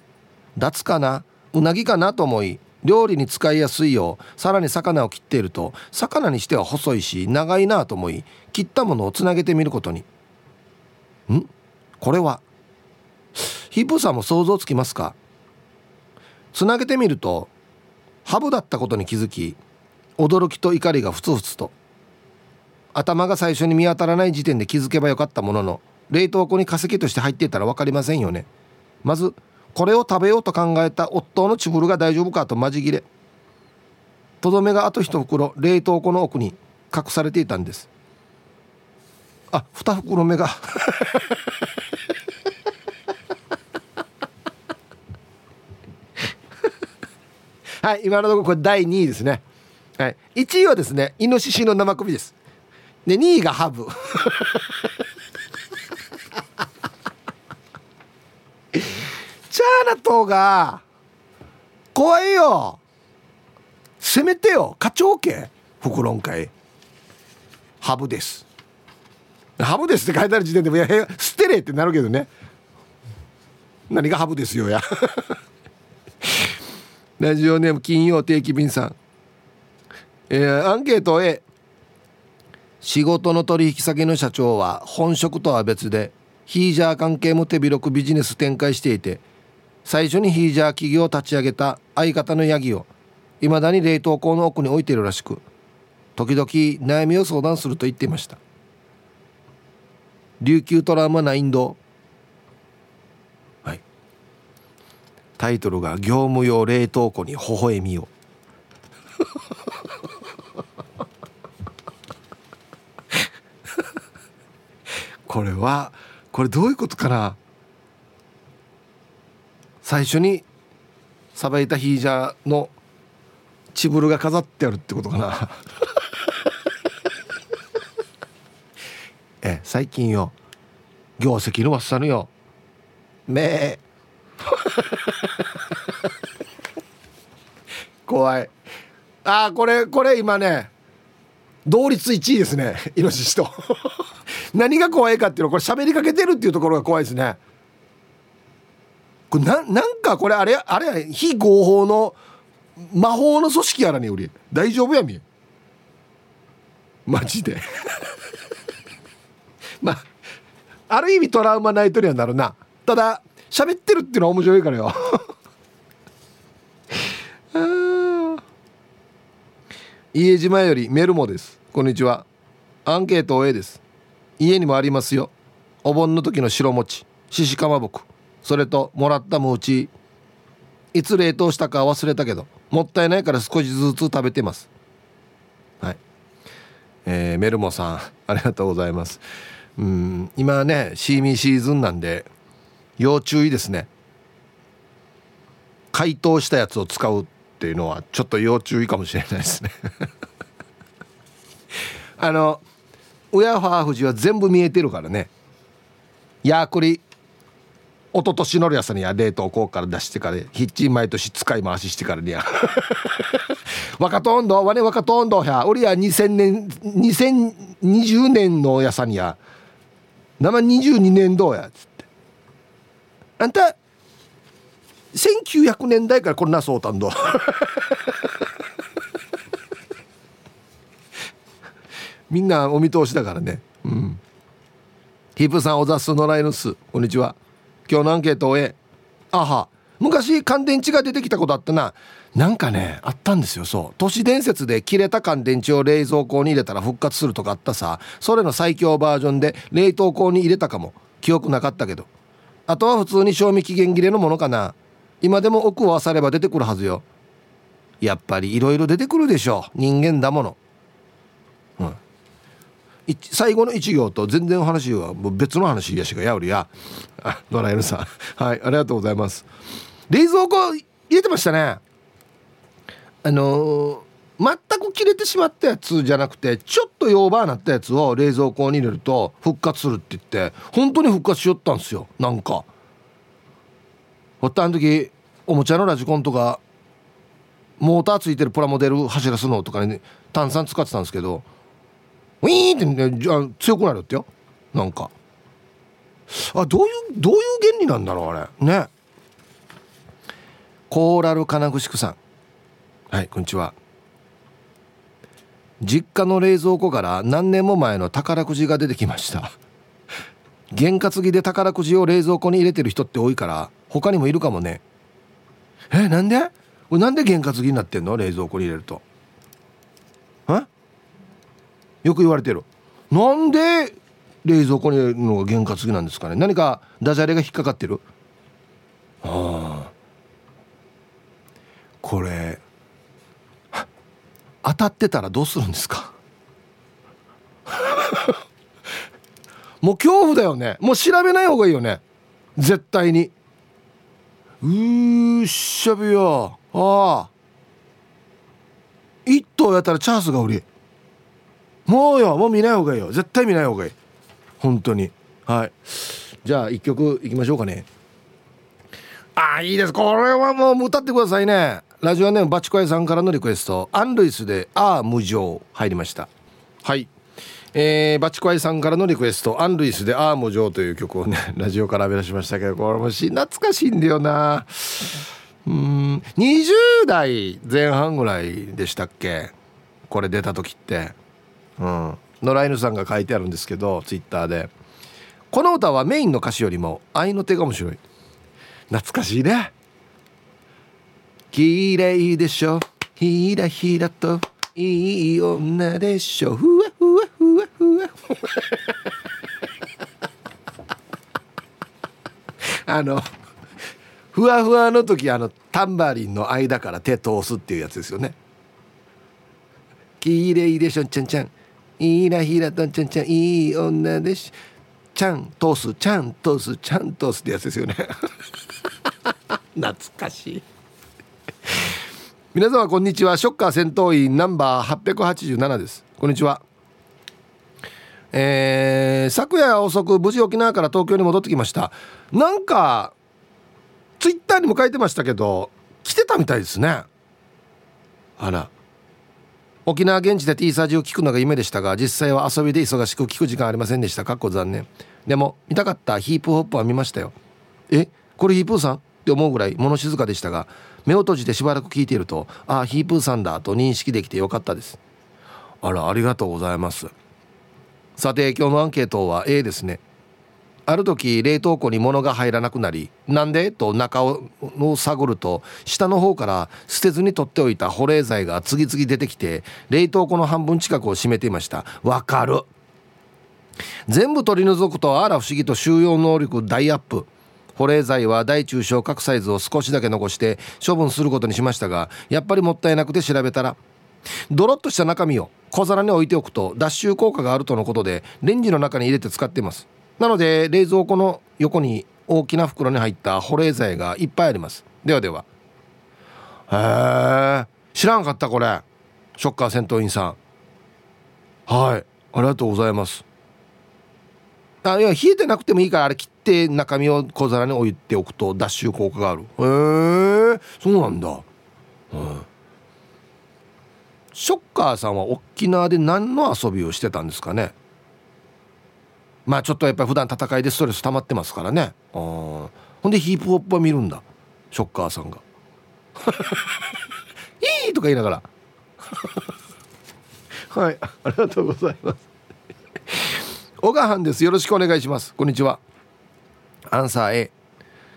[SPEAKER 1] ダツかな？うなぎかなと思い料理に使いやすいようさらに魚を切っていると魚にしては細いし長いなと思い切ったものをつなげてみることに。ん？これはヒップさんも想像つきますか？つなげてみるとハブだったことに気づき驚きと怒りがふつふつと頭が最初に見当たらない時点で気づけばよかったものの冷凍庫に化石として入っていたら分かりませんよね。まずこれを食べようと考えた夫のチブルが大丈夫かとマジ切れとどめがあと一袋冷凍庫の奥に隠されていたんです。あ二袋目が。はい今のところこれ第2位ですね。はい、1位はですねイノシシの生首です。で2位がハブ。チャーナ島が怖いよ。せめてよ。課長家。フクロン会。ハブです。ハブですって書いてある時点でもいや捨てれってなるけどね。何がハブですよや。ラジオネーム金曜定期便さん。えー、アンケート A 仕事の取引先の社長は本職とは別でヒージャー関係も手広くビジネス展開していて最初にヒージャー企業を立ち上げた相方のヤギをいまだに冷凍庫の奥に置いているらしく時々悩みを相談すると言っていました。琉球トラウマナインドはいタイトルが「業務用冷凍庫に微笑みを」これはこれどういうことかな？最初にさばいたヒージャーのチブルが飾ってあるってことかな？え最近よ。業績のわっさるよ。め 怖い。ああこれこれ今ね同率1位ですねイノシシと。何が怖いかっていうのこれ喋りかけてるっていうところが怖いですね。これななんかこれあれあれ非合法の魔法の組織やらねより大丈夫やみ。マジで。まあある意味トラウマナイトにはなるな。ただ喋ってるっていうのは面白いからよ。家島よりメルモです。こんにちは。アンケート A です。家にもありますよ。お盆の時の白餅。ししかまぼくそれともらったムーチいつ冷凍したか忘れたけど。もったいないから少しずつ食べてます。はい。えー、メルモさんありがとうございます。うん今ねシーミーシーズンなんで要注意ですね。解凍したやつを使うっていうのはちょっと要注意かもしれないですね。あの親ファー富士は全部見えてるからね。ヤークリ一昨年のやさにや冷凍庫から出してからヒッチン毎年使い回ししてからにや 若とんどわね若とんどや俺や2000年2020年のやさにや生22年どうや？つあんた1900年代からこんなそうたんど。みんなお見通しだからね。うん。ヒープさんおざすのらいのすこんにちは。今日のアンケートをえあは。昔乾電池が出てきたことあったな。なんかねあったんですよ。そう。都市伝説で切れた乾電池を冷蔵庫に入れたら復活するとかあったさ。それの最強バージョンで冷凍庫に入れたかも。記憶なかったけど。あとは普通に賞味期限切れのものかな。今でも奥を漁れば出てくるはずよ。やっぱりいろいろ出てくるでしょう。人間だもの。うん。最後の一行と全然話はもう別の話やしがやおりや。あドラエルさん。はいありがとうございます。冷蔵庫入れてましたね。あのー、全く切れてしまったやつじゃなくてちょっとヨーバーなったやつを冷蔵庫に入れると復活するって言って本当に復活しよったんですよ。なんか。ほったあの時おもちゃのラジコンとかモーターついてるプラモデル走らすのとかに、ね、炭酸使ってたんですけどウィーンって、ね、じゃ強くなるってよ。なんか。あどういうどういう原理なんだろうあれ。ね。コーラル金具宿さん。はいこんにちは。実家の冷蔵庫から何年も前の宝くじが出てきました。験担ぎで宝くじを冷蔵庫に入れてる人って多いから他にもいるかもね。えなんで？なんで験担ぎになってんの？冷蔵庫に入れると。え？よく言われてる。なんで冷蔵庫に入れるのが験担ぎなんですかね？何かダジャレが引っかかってる？ああ。これ当たってたらどうするんですか？もう恐怖だよね。もう調べない方がいいよね。絶対に。うーしゃべよああ。一頭やったらチャンスが売り。もうよ。もう見ない方がいいよ。絶対見ない方がいい。本当に。はい。じゃあ一曲いきましょうかね。ああいいです。これはもう歌ってくださいね。ラジオネームバチコヤさんからのリクエストアンルイスで「ああ無情」入りました。はい。えー、バチコアイさんからのリクエスト「アン・ルイスでアーム・ジョー」という曲をね ラジオから浴び出しましたけどこれもし懐かしいんだよな。うん20代前半ぐらいでしたっけ？これ出た時って。うん。野良犬さんが書いてあるんですけどツイッターで。この歌はメインの歌詞よりも愛の手が面白い。懐かしいね綺麗でしょ？ひらひらと。いい女でしょ？ふわふわふわふわ。あのふわふわの時あのタンバリンの間から手通すっていうやつですよね。きれいでしょ？ちゃんちゃん。いらひらとちゃんちゃん。いい女でし。ょちゃん通すちゃん通すちゃん通すってやつですよね。懐かしい。皆様こんにちは。ショッカー戦闘員ナンバー887です。こんにちは。えー、昨夜遅く無事沖縄から東京に戻ってきました。なんかツイッターにも書いてましたけど来てたみたいですね。あら。沖縄現地で T サージを聞くのが夢でしたが実際は遊びで忙しく聞く時間ありませんでした。かっこ残念。でも見たかった。ヒープホップは見ましたよ。え？これヒープーさん？って思うぐらい物静かでしたが目を閉じてしばらく聞いているとああヒープーさんだと認識できてよかったです。あらありがとうございます。さて今日のアンケートは A ですね。ある時冷凍庫に物が入らなくなりなんで？と中を探ると下の方から捨てずに取っておいた保冷剤が次々出てきて冷凍庫の半分近くを占めていました。わかる。全部取り除くとあら不思議と収容能力大アップ。保冷剤は大中小各サイズを少しだけ残して処分することにしましたがやっぱりもったいなくて調べたらドロッとした中身を小皿に置いておくと脱臭効果があるとのことでレンジの中に入れて使っています。なので冷蔵庫の横に大きな袋に入った保冷剤がいっぱいあります。ではでは。へえ知らんかったこれ。ショッカー戦闘員さん。はい。ありがとうございます。あいや冷えてなくてもいいからあれ切って中身を小皿に置いておくと脱臭効果がある。へえそうなんだ、うん、ショッカーさんは沖縄で何の遊びをしてたんですかね？まあちょっとやっぱり普段戦いでストレス溜まってますからね。あほんでヒップホップは見るんだ。ショッカーさんが「いい!」とか言いながら。はいありがとうございます。小川藩です。よろしくお願いします。こんにちは。アンサー A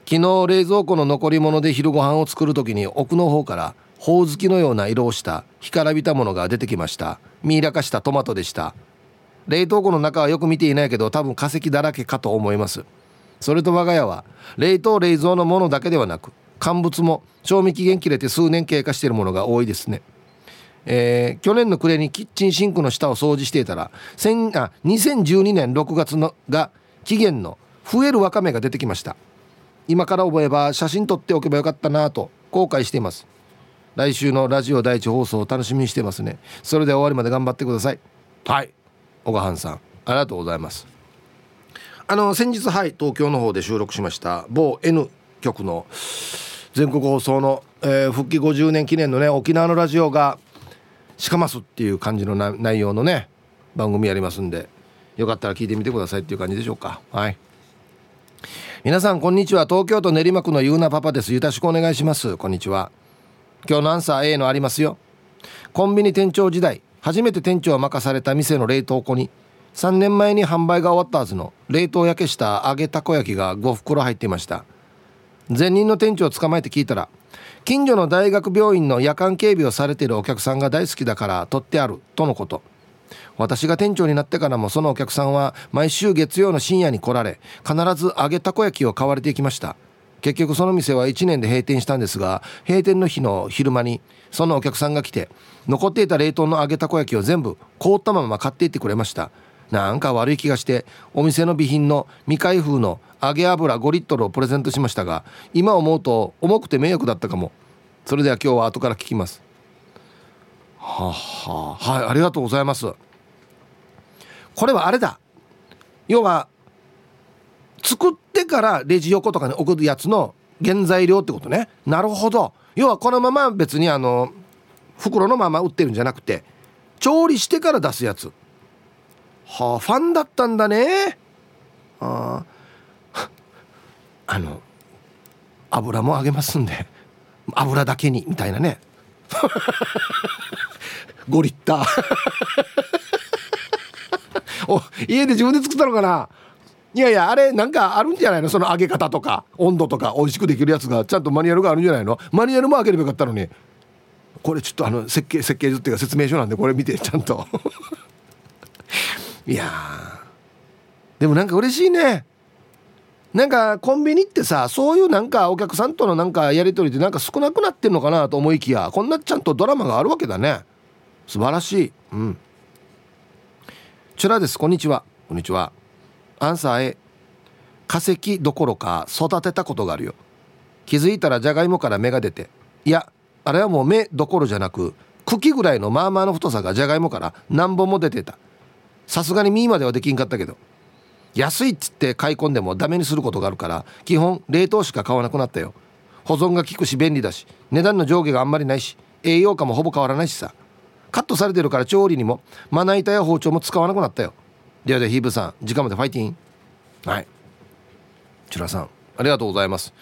[SPEAKER 1] 昨日冷蔵庫の残り物で昼ご飯を作る時に奥の方からほおずきのような色をした干からびたものが出てきました。ミイラ化したトマトでした。冷凍庫の中はよく見ていないけど多分化石だらけかと思います。それと我が家は冷凍冷蔵のものだけではなく乾物も賞味期限切れて数年経過しているものが多いですね。えー、去年の暮れにキッチンシンクの下を掃除していたらあ2012年6月のが期限の増えるわかめが出てきました。今から覚えば写真撮っておけばよかったなと後悔しています。来週のラジオ第一放送を楽しみにしてますね。それで終わりまで頑張ってください。はい。小川さんありがとうございます。あの先日はい東京の方で収録しました某 N 局の全国放送の、えー、復帰50年記念のね沖縄のラジオがしかますっていう感じの内容のね番組やりますんでよかったら聞いてみてくださいっていう感じでしょうか。はい皆さんこんにちは。東京都練馬区のゆうなパパです。よろしくお願いします。こんにちは。今日のアンサー A のありますよ。コンビニ店長時代初めて店長を任された店の冷凍庫に3年前に販売が終わったはずの冷凍焼けした揚げたこ焼きが5袋入っていました。前任の店長を捕まえて聞いたら近所の大学病院の夜間警備をされているお客さんが大好きだから取ってあるとのこと。私が店長になってからもそのお客さんは毎週月曜の深夜に来られ必ず揚げたこ焼きを買われていきました。結局その店は1年で閉店したんですが閉店の日の昼間にそのお客さんが来て残っていた冷凍の揚げたこ焼きを全部凍ったまま買っていってくれました。なんか悪い気がしてお店の備品の未開封の揚げ油5リットルをプレゼントしましたが今思うと重くて迷惑だったかも。それでは今日は後から聞きます。はは。はいありがとうございます。これはあれだ。要は作ってからレジ横とかに置くやつの原材料ってことね。なるほど。要はこのまま別にあの袋のまま売ってるんじゃなくて調理してから出すやつ。はあファンだったんだね。ああ。の油もあげますんで油だけにみたいなね。5リッター。家で自分で作ったのかな？いやいやあれなんかあるんじゃないの？その揚げ方とか温度とか美味しくできるやつがちゃんとマニュアルがあるんじゃないの？マニュアルも開ければよかったのに。これちょっとあの設計設計図っていうか説明書なんでこれ見てちゃんと。いやでもなんか嬉しいね。なんかコンビニってさそういうなんかお客さんとのなんかやり取りってなんか少なくなってんのかなと思いきやこんなちゃんとドラマがあるわけだね。素晴らしい。うん。チュラですこんにちは。こんにちは。アンサー A 化石どころか育てたことがあるよ。気づいたらじゃがいもから芽が出ていやあれはもう芽どころじゃなく茎ぐらいのまあまあの太さがじゃがいもから何本も出てた。さすがに実まではできんかったけど。安いっつって買い込んでもダメにすることがあるから基本冷凍しか買わなくなったよ。保存が効くし便利だし。値段の上下があんまりないし栄養価もほぼ変わらないしさ。カットされてるから調理にもまな板や包丁も使わなくなったよ。ではでヒーブさん時間までファイティン。はい。チュラさんありがとうございます。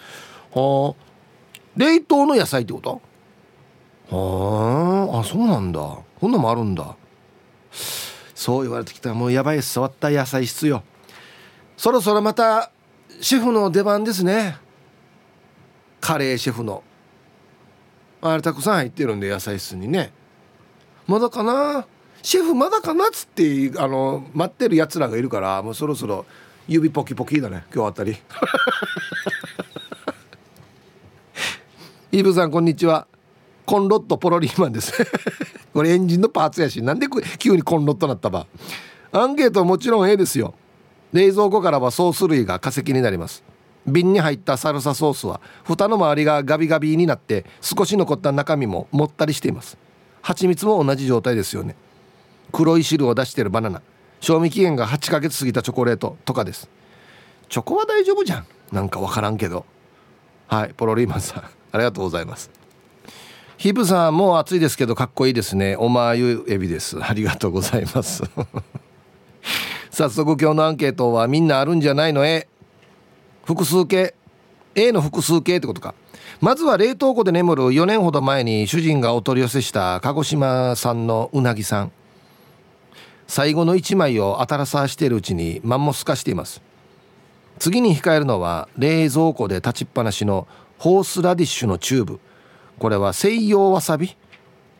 [SPEAKER 1] はあ冷凍の野菜ってこと？はああそうなんだ。こんなもあるんだ。そう言われてきたらもうやばいっす触った野菜必要。そろそろまたシェフの出番ですね。カレーシェフの。あれたくさん入ってるんで野菜室にね。まだかな？シェフまだかな？っつってあの待ってるやつらがいるからもうそろそろ指ポキポキだね今日あたり。イブ さんこんにちは。コンロットポロリーマンです。これエンジンのパーツやしなんで急にコンロットなったば。アンケートはもちろん A ですよ。冷蔵庫からはソース類が化石になります。瓶に入ったサルサソースは蓋の周りがガビガビになって少し残った中身ももったりしています。蜂蜜も同じ状態ですよね。黒い汁を出してるバナナ。賞味期限が8ヶ月過ぎたチョコレートとかです。チョコは大丈夫じゃん。なんか分からんけど。はいポロリーマンさん。ありがとうございます。ヒブさんもう暑いですけどかっこいいですね。おまゆエビです。ありがとうございます。早速今日のアンケートはみんなあるんじゃないの？A 複数形？A の複数形ってことか。まずは冷凍庫で眠る4年ほど前に主人がお取り寄せした鹿児島産のうなぎさん。最後の1枚を新さしているうちにマンモス化しています。次に控えるのは冷蔵庫で立ちっぱなしのホースラディッシュのチューブ。これは西洋わさび？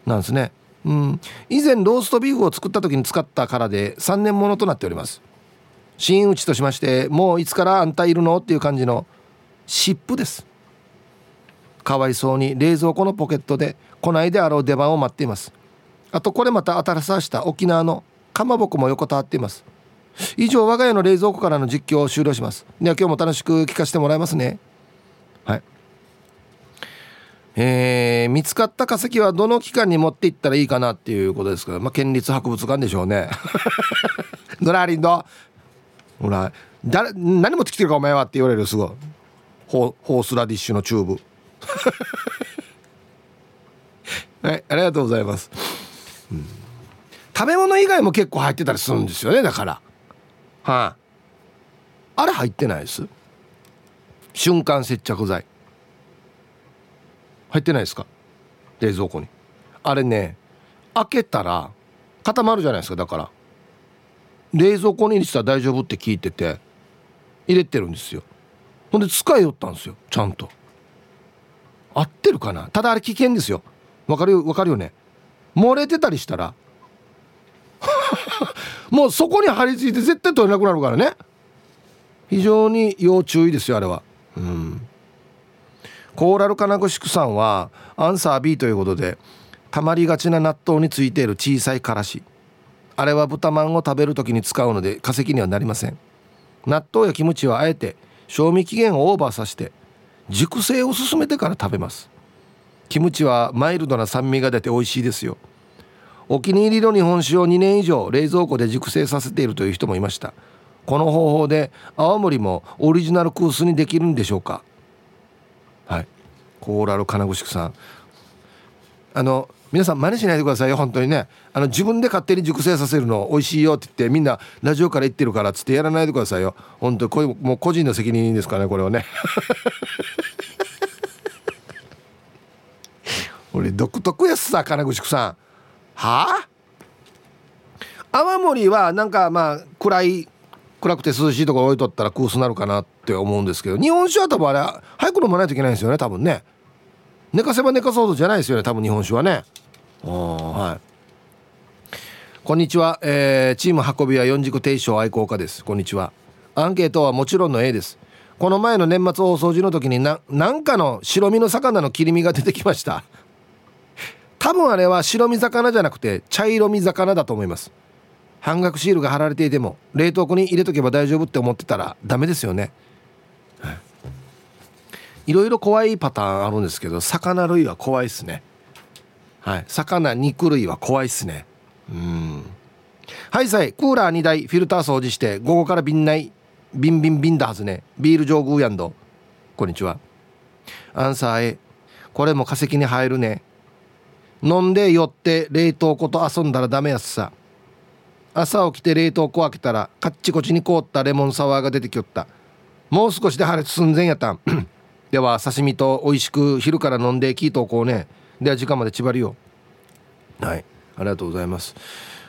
[SPEAKER 1] なんですね。うん。以前ローストビーフを作った時に使ったからで3年ものとなっております。真打ちとしましてもういつからあんたいるの？っていう感じの湿布です。かわいそうに冷蔵庫のポケットで来ないであろう出番を待っています。あとこれまた新さした沖縄のかまぼこも横たわっています。以上我が家の冷蔵庫からの実況を終了します。では今日も楽しく聞かせてもらいますね。はい。えー、見つかった化石はどの機関に持っていったらいいかなっていうことですけど、まあ、県立博物館でしょうね。ドラーリンドほら誰何持ってきてるかお前はって言われるすごい。ホースラディッシュのチューブ。はいありがとうございます、うん、食べ物以外も結構入ってたりするんですよねだから。はい、あ、あれ入ってないです？瞬間接着剤。入ってないですか？冷蔵庫に。あれね開けたら固まるじゃないですかだから。冷蔵庫に入れてたら大丈夫って聞いてて入れてるんですよ。ほんで使いよったんですよちゃんと合ってるかな？ただあれ危険ですよ。わかるわかるよね？漏れてたりしたら。もうそこに張り付いて絶対取れなくなるからね。非常に要注意ですよあれは。うん。コーラルカナゴシクさんはアンサー B ということでたまりがちな納豆についている小さいからし。あれは豚まんを食べる時に使うので化石にはなりません。納豆やキムチはあえて賞味期限をオーバーさせて熟成を進めてから食べます。キムチはマイルドな酸味が出て美味しいですよ。お気に入りの日本酒を2年以上冷蔵庫で熟成させているという人もいました。この方法で青森もオリジナルクースにできるんでしょうか。はい。コーラル金具宿さん。あの皆さん真似しないでくださいよ本当にね。あの自分で勝手に熟成させるの美味しいよって言ってみんなラジオから言ってるからっつってやらないでくださいよ。本当これもう個人の責任ですからねこれはね。俺独特やすさ金具宿さん。はあ？泡盛はなんかまあ暗い暗くて涼しいとこ置いとったらクースなるかなって思うんですけど日本酒は多分あれ早く飲まないといけないんですよね多分ね。寝かせば寝かそうとじゃないですよね。多分日本酒はね。はい。こんにちは、えー、チーム運びは四軸定称愛好家です。こんにちは。アンケートはもちろんの A です。この前の年末大掃除の時にななんかの白身の魚の切り身が出てきました。多分あれは白身魚じゃなくて茶色身魚だと思います。半額シールが貼られていても冷凍庫に入れとけば大丈夫って思ってたらダメですよね、はいいろいろ怖いパターンあるんですけど魚類は怖いっすね。はい。魚肉類は怖いっすね。うん。はいさい。クーラー2台フィルター掃除して午後から瓶内ビンビンビンだはずね。ビール上宮やんど。こんにちは。アンサー A これも化石に入るね。飲んで酔って冷凍庫と遊んだらダメやっさ。朝起きて冷凍庫開けたらカッチコチに凍ったレモンサワーが出てきよった。もう少しで破裂寸前やったん。では刺身と美味しく昼から飲んで聞いとこうね。では時間まで縛りよはい。ありがとうございます。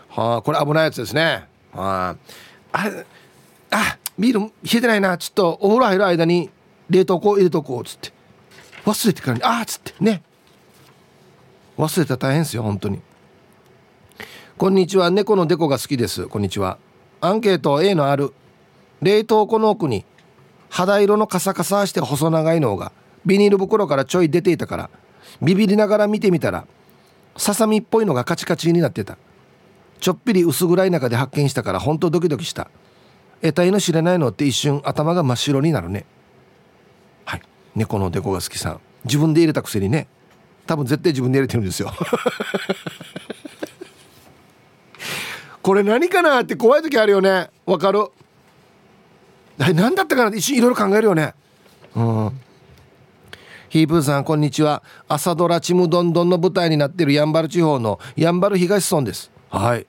[SPEAKER 1] はあこれ危ないやつですね。はあ。ああビール冷えてないな。ちょっとお風呂入る間に冷凍庫入れとこうっつって。忘れてからにあっつって。ね。忘れたら大変ですよ本当に。こんにちは。猫のデコが好きです。こんにちは。アンケート A のある。冷凍庫の奥に。肌色のカサカサして細長いのがビニール袋からちょい出ていたからビビりながら見てみたらささみっぽいのがカチカチになってた。ちょっぴり薄暗い中で発見したからほんとドキドキした。得体の知れないのって一瞬頭が真っ白になるね。はい。猫のデコが好きさん。自分で入れたくせにね。多分絶対自分で入れてるんですよ。これ何かなって怖い時あるよね。わかる？何だったかな？一瞬いろいろ考えるよね。うん。ヒープーさんこんにちは。朝ドラちむどんどんの舞台になっているやんばる地方のやんばる東村です。はい。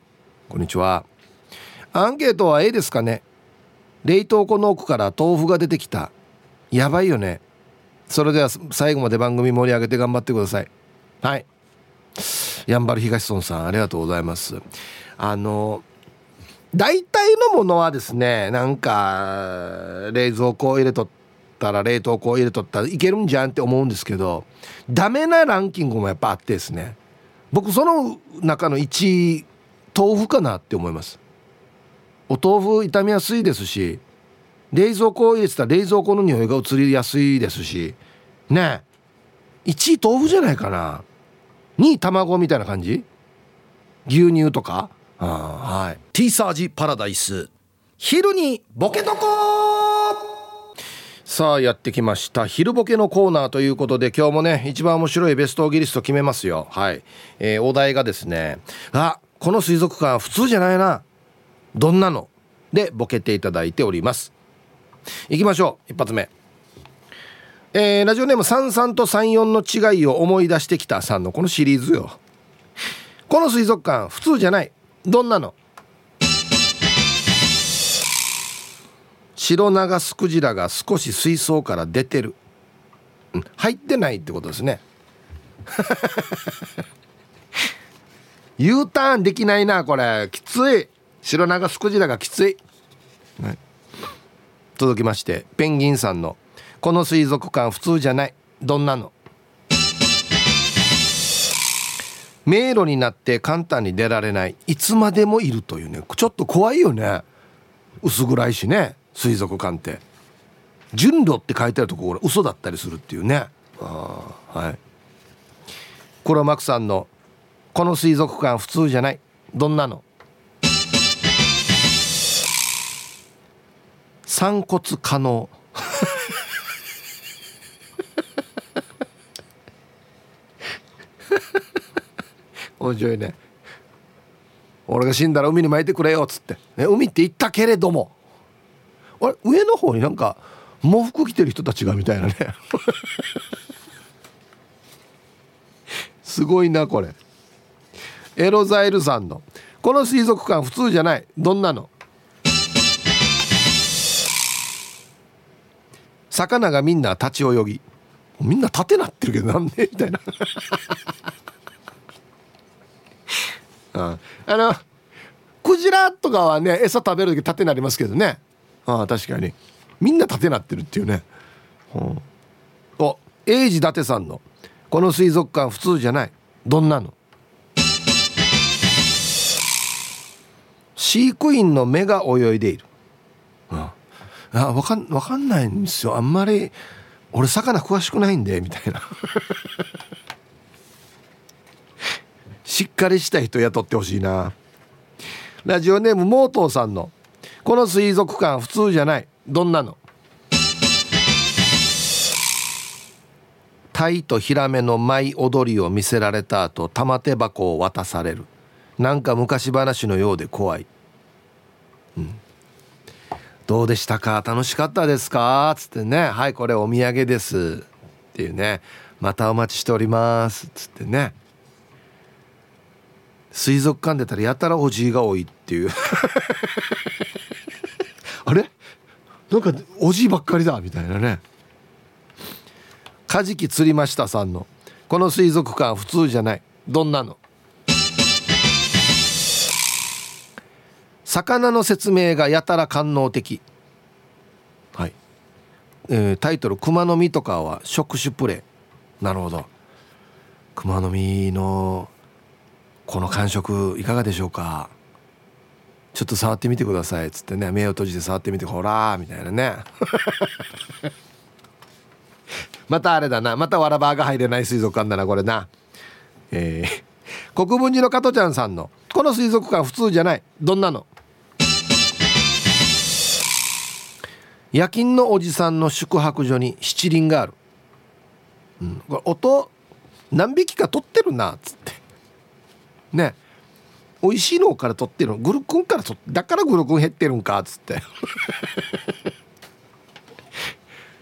[SPEAKER 1] こんにちは。アンケートは A ですかね？冷凍庫の奥から豆腐が出てきた。やばいよね。それでは最後まで番組盛り上げて頑張ってください。はい。やんばる東村さんありがとうございます。あの大体のものはですねなんか冷蔵庫を入れとったら冷凍庫入れとったらいけるんじゃんって思うんですけどダメなランキングもやっぱあってですね。僕その中の1位豆腐かなって思います。お豆腐傷みやすいですし冷蔵庫を入れてたら冷蔵庫の匂いが移りやすいですしね1位豆腐じゃないかな。2位卵みたいな感じ？牛乳とか？はい。
[SPEAKER 3] T サージパラダイス。昼にボケとこ
[SPEAKER 1] さあやってきました。昼ボケのコーナーということで今日もね一番面白いベストギリスト決めますよ。はい、えー、お題がですねあこの水族館普通じゃないな。どんなの？でボケていただいております。いきましょう。一発目。えー、ラジオネーム33と34の違いを思い出してきたさんのこのシリーズよ。この水族館普通じゃない。どんなの？白長スクジラが少し水槽から出てる、うん、入ってないってことですね。U ターンできないなこれ。きつい。白長スクジラがきつい、はい、届きましてペンギンさんの「この水族館普通じゃない。どんなの?」迷路になって簡単に出られない。いつまでもいるというね。ちょっと怖いよね。薄暗いしね。水族館って。純度って書いてあるところ嘘だったりするっていうね。あはい。これはマクさんの「この水族館普通じゃない。どんなの?」散骨可能。面白いね。俺が死んだら海に巻いてくれよっつって、ね、海って言ったけれども。あれ上の方になんか喪服着てる人たちがみたいなね。すごいなこれ。エロザイルさんの。この水族館普通じゃない。どんなの？魚がみんな立ち泳ぎ。みんな縦なってるけどなんで？みたいな。ああのクジラとかはね餌食べる時縦になりますけどね。ああ確かに。みんな縦なってるっていうね、うん、お英治伊達さんの「この水族館普通じゃない。どんなの?」飼育員の目が泳いでいる、うん、あ分かん分かんないんですよ。あんまり俺魚詳しくないんでみたいな しっかりした人雇ってほしいな。ラジオネームモートーさんのこの水族館普通じゃない。どんなの？タイとヒラメの舞踊りを見せられた後玉手箱を渡される。なんか昔話のようで怖い、うん、どうでしたか？楽しかったですか？つってね。はいこれお土産です。っていうね。またお待ちしております。つってね。水族館出たらやたらおじいが多いっていう。あれ？なんかおじいばっかりだみたいなね。カジキ釣りましたさんの。この水族館普通じゃない。どんなの？魚の説明がやたら官能的。はい、えー、タイトル「熊の実」とかは触手プレイ。なるほど。熊の実のこの感触いかがでしょうか？ちょっと触ってみてください」っつってね目を閉じて触ってみてほらみたいなね。またあれだな。またわらばが入れない水族館だなこれな。えー、国分寺の加トちゃんさんの「この水族館普通じゃない。どんなの?」夜勤のおじさんの宿泊所に七輪がある、うん、これ音何匹か取ってるなっつって。ね。美味しいのから取ってるグルクンから取ってだからグルクン減ってるんかっつって。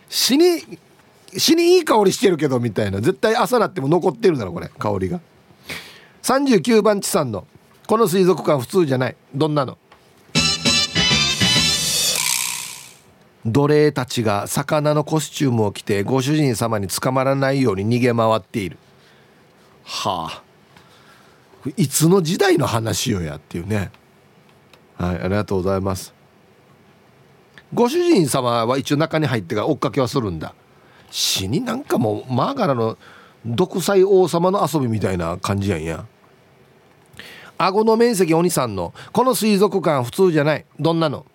[SPEAKER 1] 死に死にいい香りしてるけどみたいな。絶対朝なっても残ってるだろこれ香りが。39番地さんの「この水族館普通じゃない。どんなの?」奴隷たちが魚のコスチュームを着てご主人様に捕まらないように逃げ回っている。はあ。いつの時代の話よやっていうね。はいありがとうございます。ご主人様は一応中に入ってから追っかけはするんだ。死になんかもうマーガラの独裁王様の遊びみたいな感じやんや。顎の面積お兄さんのこの水族館普通じゃない。どんなの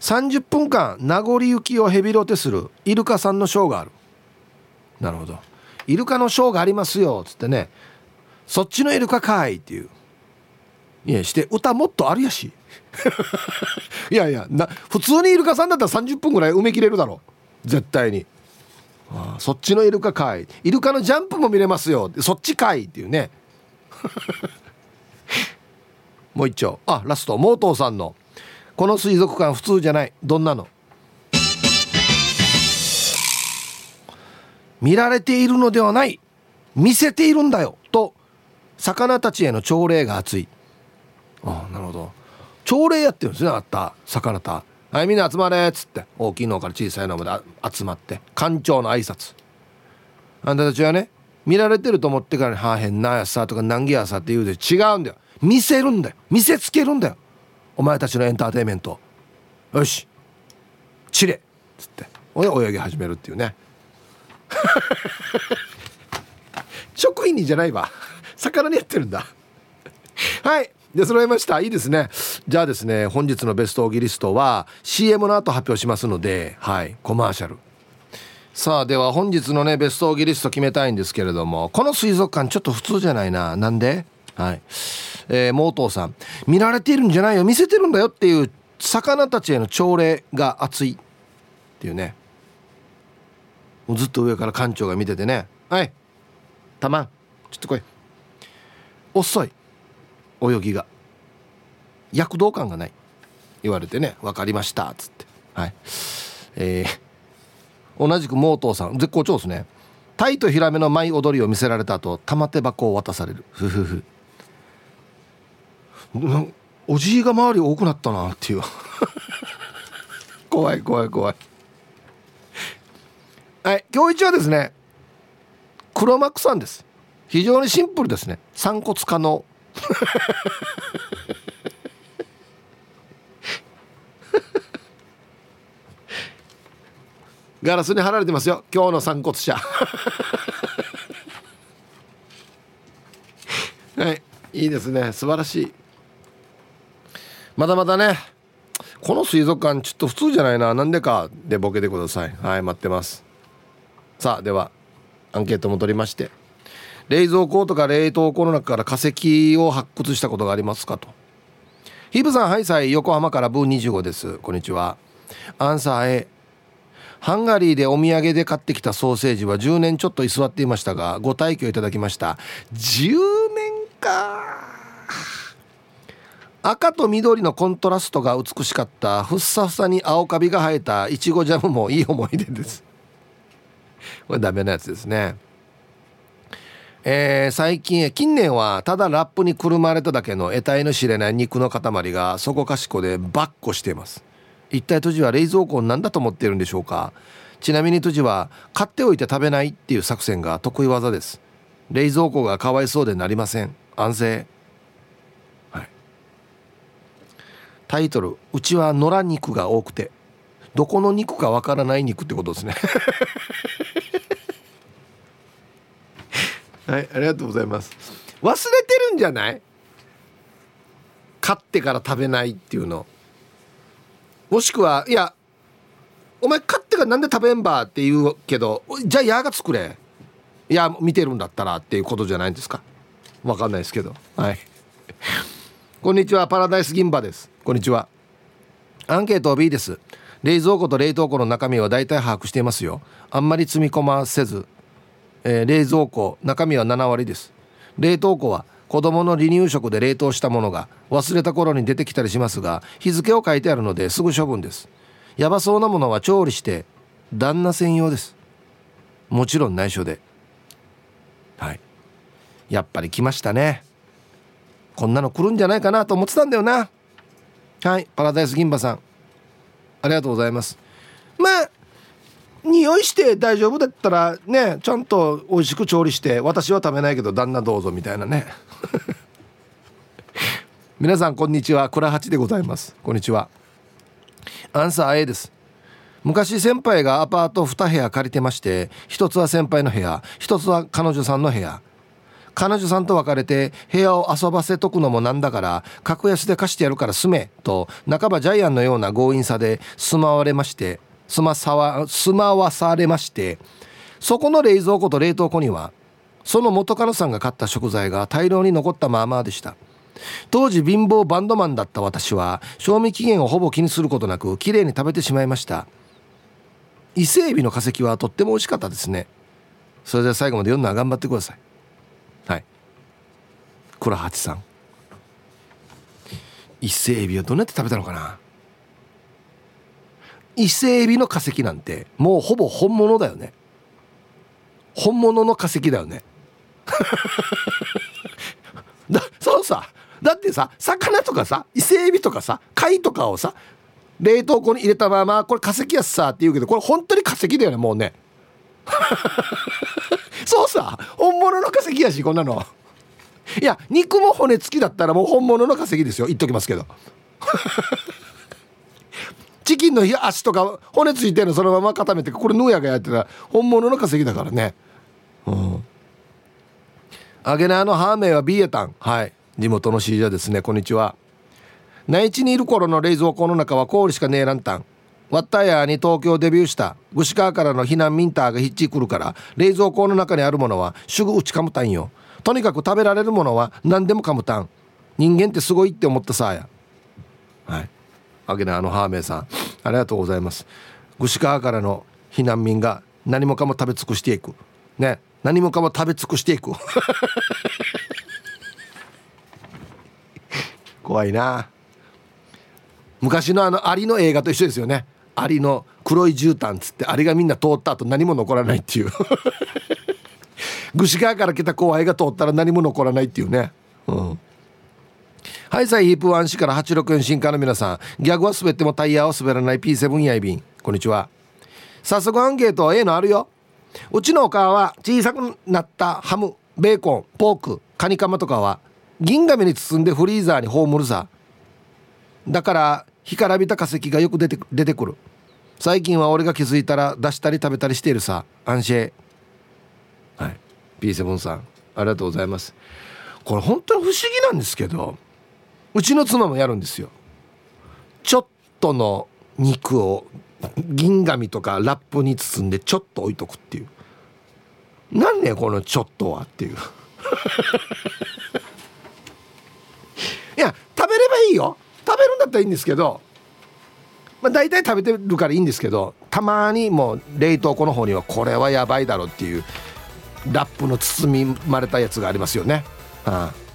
[SPEAKER 1] ？30分間名残雪をヘビロテするイルカさんのショーがある。なるほど。イルカのショーがありますよっつってね。そっちのイルカかいっていう。いやして歌もっとあるやし。いやいやな普通にイルカさんだったら30分ぐらい埋めきれるだろ絶対に。ああそっちのイルカかい。イルカのジャンプも見れますよ。そっちかいっていうね。もう一丁。あラスト。モートーさんの。この水族館普通じゃない。どんなの？見られているのではない。見せているんだよ。と魚たちへの朝礼が熱い。ああなるほど。朝礼やってるんですねあった魚た。はいみんな集まれっつって。大きいのから小さいのまで集まって。館長の挨拶。あんたたちはね見られてると思ってからに「はあ変なやさ」とか「難儀やさ」って言うで違うんだよ。見せるんだよ。見せつけるんだよ。お前たちのエンターテインメントよし。チレっつって。泳ぎ始めるっていうね 職員にじゃないわ。魚にやってるんだ。はい。で揃えました。いいですね。じゃあですね本日のベストオギリストは CM の後発表しますのではい。コマーシャル。さあでは本日のねベストオギリスト決めたいんですけれどもこの水族館ちょっと普通じゃないな。なんで？はい。えー、モートーさん。見られているんじゃないよ。見せてるんだよっていう魚たちへの朝礼が熱い。っていうね。もうずっと上から館長が見ててね「はい。たまんちょっと来い」遅い。泳ぎが。躍動感がない。言われてね「分かりました」っつって。はい。えー、同じくモートーさん。絶好調ですね。タイとヒラメの舞踊りを見せられた後玉手箱を渡される。ふふふ。おじいが周り多くなったなっていう。怖い怖い怖い。はい今日一はですね黒幕さんです。非常にシンプルですね。散骨可能ガラスに貼られてますよ。今日の散骨者はいいいですね。素晴らしい。まだまだねこの水族館ちょっと普通じゃないな。なんでかでボケてください。はい待ってます。さあではアンケートも取りまして冷蔵庫とか冷凍庫の中から化石を発掘したことがありますかと。ヒブさんハイサイ横浜からブー25です。こんにちは。アンサー A ハンガリーでお土産で買ってきたソーセージは10年ちょっと居座っていましたがご退去いただきました。10年か。赤と緑のコントラストが美しかった。ふっさふさに青カビが生えた。いちごジャムもいい思い出です。これダメなやつですね。えー、最近近年はただラップにくるまれただけの得体の知れない肉の塊がそこかしこでバッコしています。一体トジは冷蔵庫を何だと思っているんでしょうか。ちなみにトジは買っておいて食べないっていう作戦が得意技です。冷蔵庫がかわいそうでなりません。安静。はい。タイトル「うちは野良肉が多くて。どこの肉かわからない肉」ってことですね。はいありがとうございます。忘れてるんじゃない？買ってから食べないっていうの。もしくはいやお前買ってからなんで食べんばって言うけどじゃあやが作れ。いや見てるんだったらっていうことじゃないんですか？わかんないですけど。はい。こんにちはパラダイス銀歯です。こんにちは。アンケート B です。冷蔵庫と冷凍庫の中身は大体把握していますよ。あんまり積み込ませず、えー、冷蔵庫中身は7割です。冷凍庫は子供の離乳食で冷凍したものが忘れた頃に出てきたりしますが日付を書いてあるのですぐ処分です。やばそうなものは調理して旦那専用です。もちろん内緒で。はい。やっぱり来ましたね。こんなの来るんじゃないかなと思ってたんだよな。はい。パラダイス銀歯さん。ありがとうございます。まあ匂いして大丈夫だったらねちゃんと美味しく調理して私は食べないけど旦那どうぞみたいなね。皆さんこんにちは。倉八でございます。こんにちは。アンサー A です。昔先輩がアパート2部屋借りてまして一つは先輩の部屋一つは彼女さんの部屋。彼女さんと別れて部屋を遊ばせとくのもなんだから格安で貸してやるから住めと半ばジャイアンのような強引さで住まわれまして住まさわ住まわされましてそこの冷蔵庫と冷凍庫にはその元カノさんが買った食材が大量に残ったままでした。当時貧乏バンドマンだった私は賞味期限をほぼ気にすることなくきれいに食べてしまいました。伊勢海老の化石はとっても美味しかったですね。それでは最後まで読んだら頑張ってください。はい。倉八さん。伊勢海老はどうやって食べたのかな？伊勢海老の化石なんてもうほぼ本物だよね。本物の化石だよね。だそうさだってさ魚とかさ伊勢海老とかさ貝とかをさ冷凍庫に入れたままこれ化石やすさって言うけどこれ本当に化石だよねもうね。そうさ本物の化石やしこんなの。いや肉も骨付きだったらもう本物の化石ですよ。言っときますけど。チキンの足とか骨ついてるのそのまま固めてこれヌーヤがやってた本物の化石だからね。うん。アゲナーのハーメイはビエタン。はい。地元のシージャですね。こんにちは。内地にいる頃の冷蔵庫の中は氷しかねえらんたんワッタヤーに東京デビューした。串川からの避難ミンターがヒッチ来るから冷蔵庫の中にあるものはすぐ打ちかむたんよ。とにかく食べられるものは何でもかむたん。人間ってすごいって思ったさや。はい。あげなあのハーメイさん。ありがとうございます。串川からの避難民が何もかも食べ尽くしていく。ね。何もかも食べ尽くしていく。怖いな。昔のあのアリの映画と一緒ですよね。アリの黒い絨毯つってアリがみんな通った後何も残らないっていう。串川から来た後輩が通ったら何も残らないっていうね。うん。はいさいヒープワン市から864新刊の皆さん。ギャグは滑ってもタイヤは滑らない P7 やいびん。こんにちは。早速アンケート A のあるよ。うちのお母は小さくなったハムベーコンポークカニカマとかは銀紙に包んでフリーザーに葬るさ。だから干からびた化石がよく出て出てくる。最近は俺が気づいたら出したり食べたりしているさ。安心。はい。P7 さんありがとうございます。これ本当に不思議なんですけどうちの妻もやるんですよ。ちょっとの肉を銀紙とかラップに包んでちょっと置いとくっていう。何ねこのちょっとはっていう。いや食べればいいよ。食べるんだったらいいんですけどまあ大体食べてるからいいんですけどたまにもう冷凍庫の方にはこれはやばいだろっていうラップの包みまれたやつがありますよね。はあ。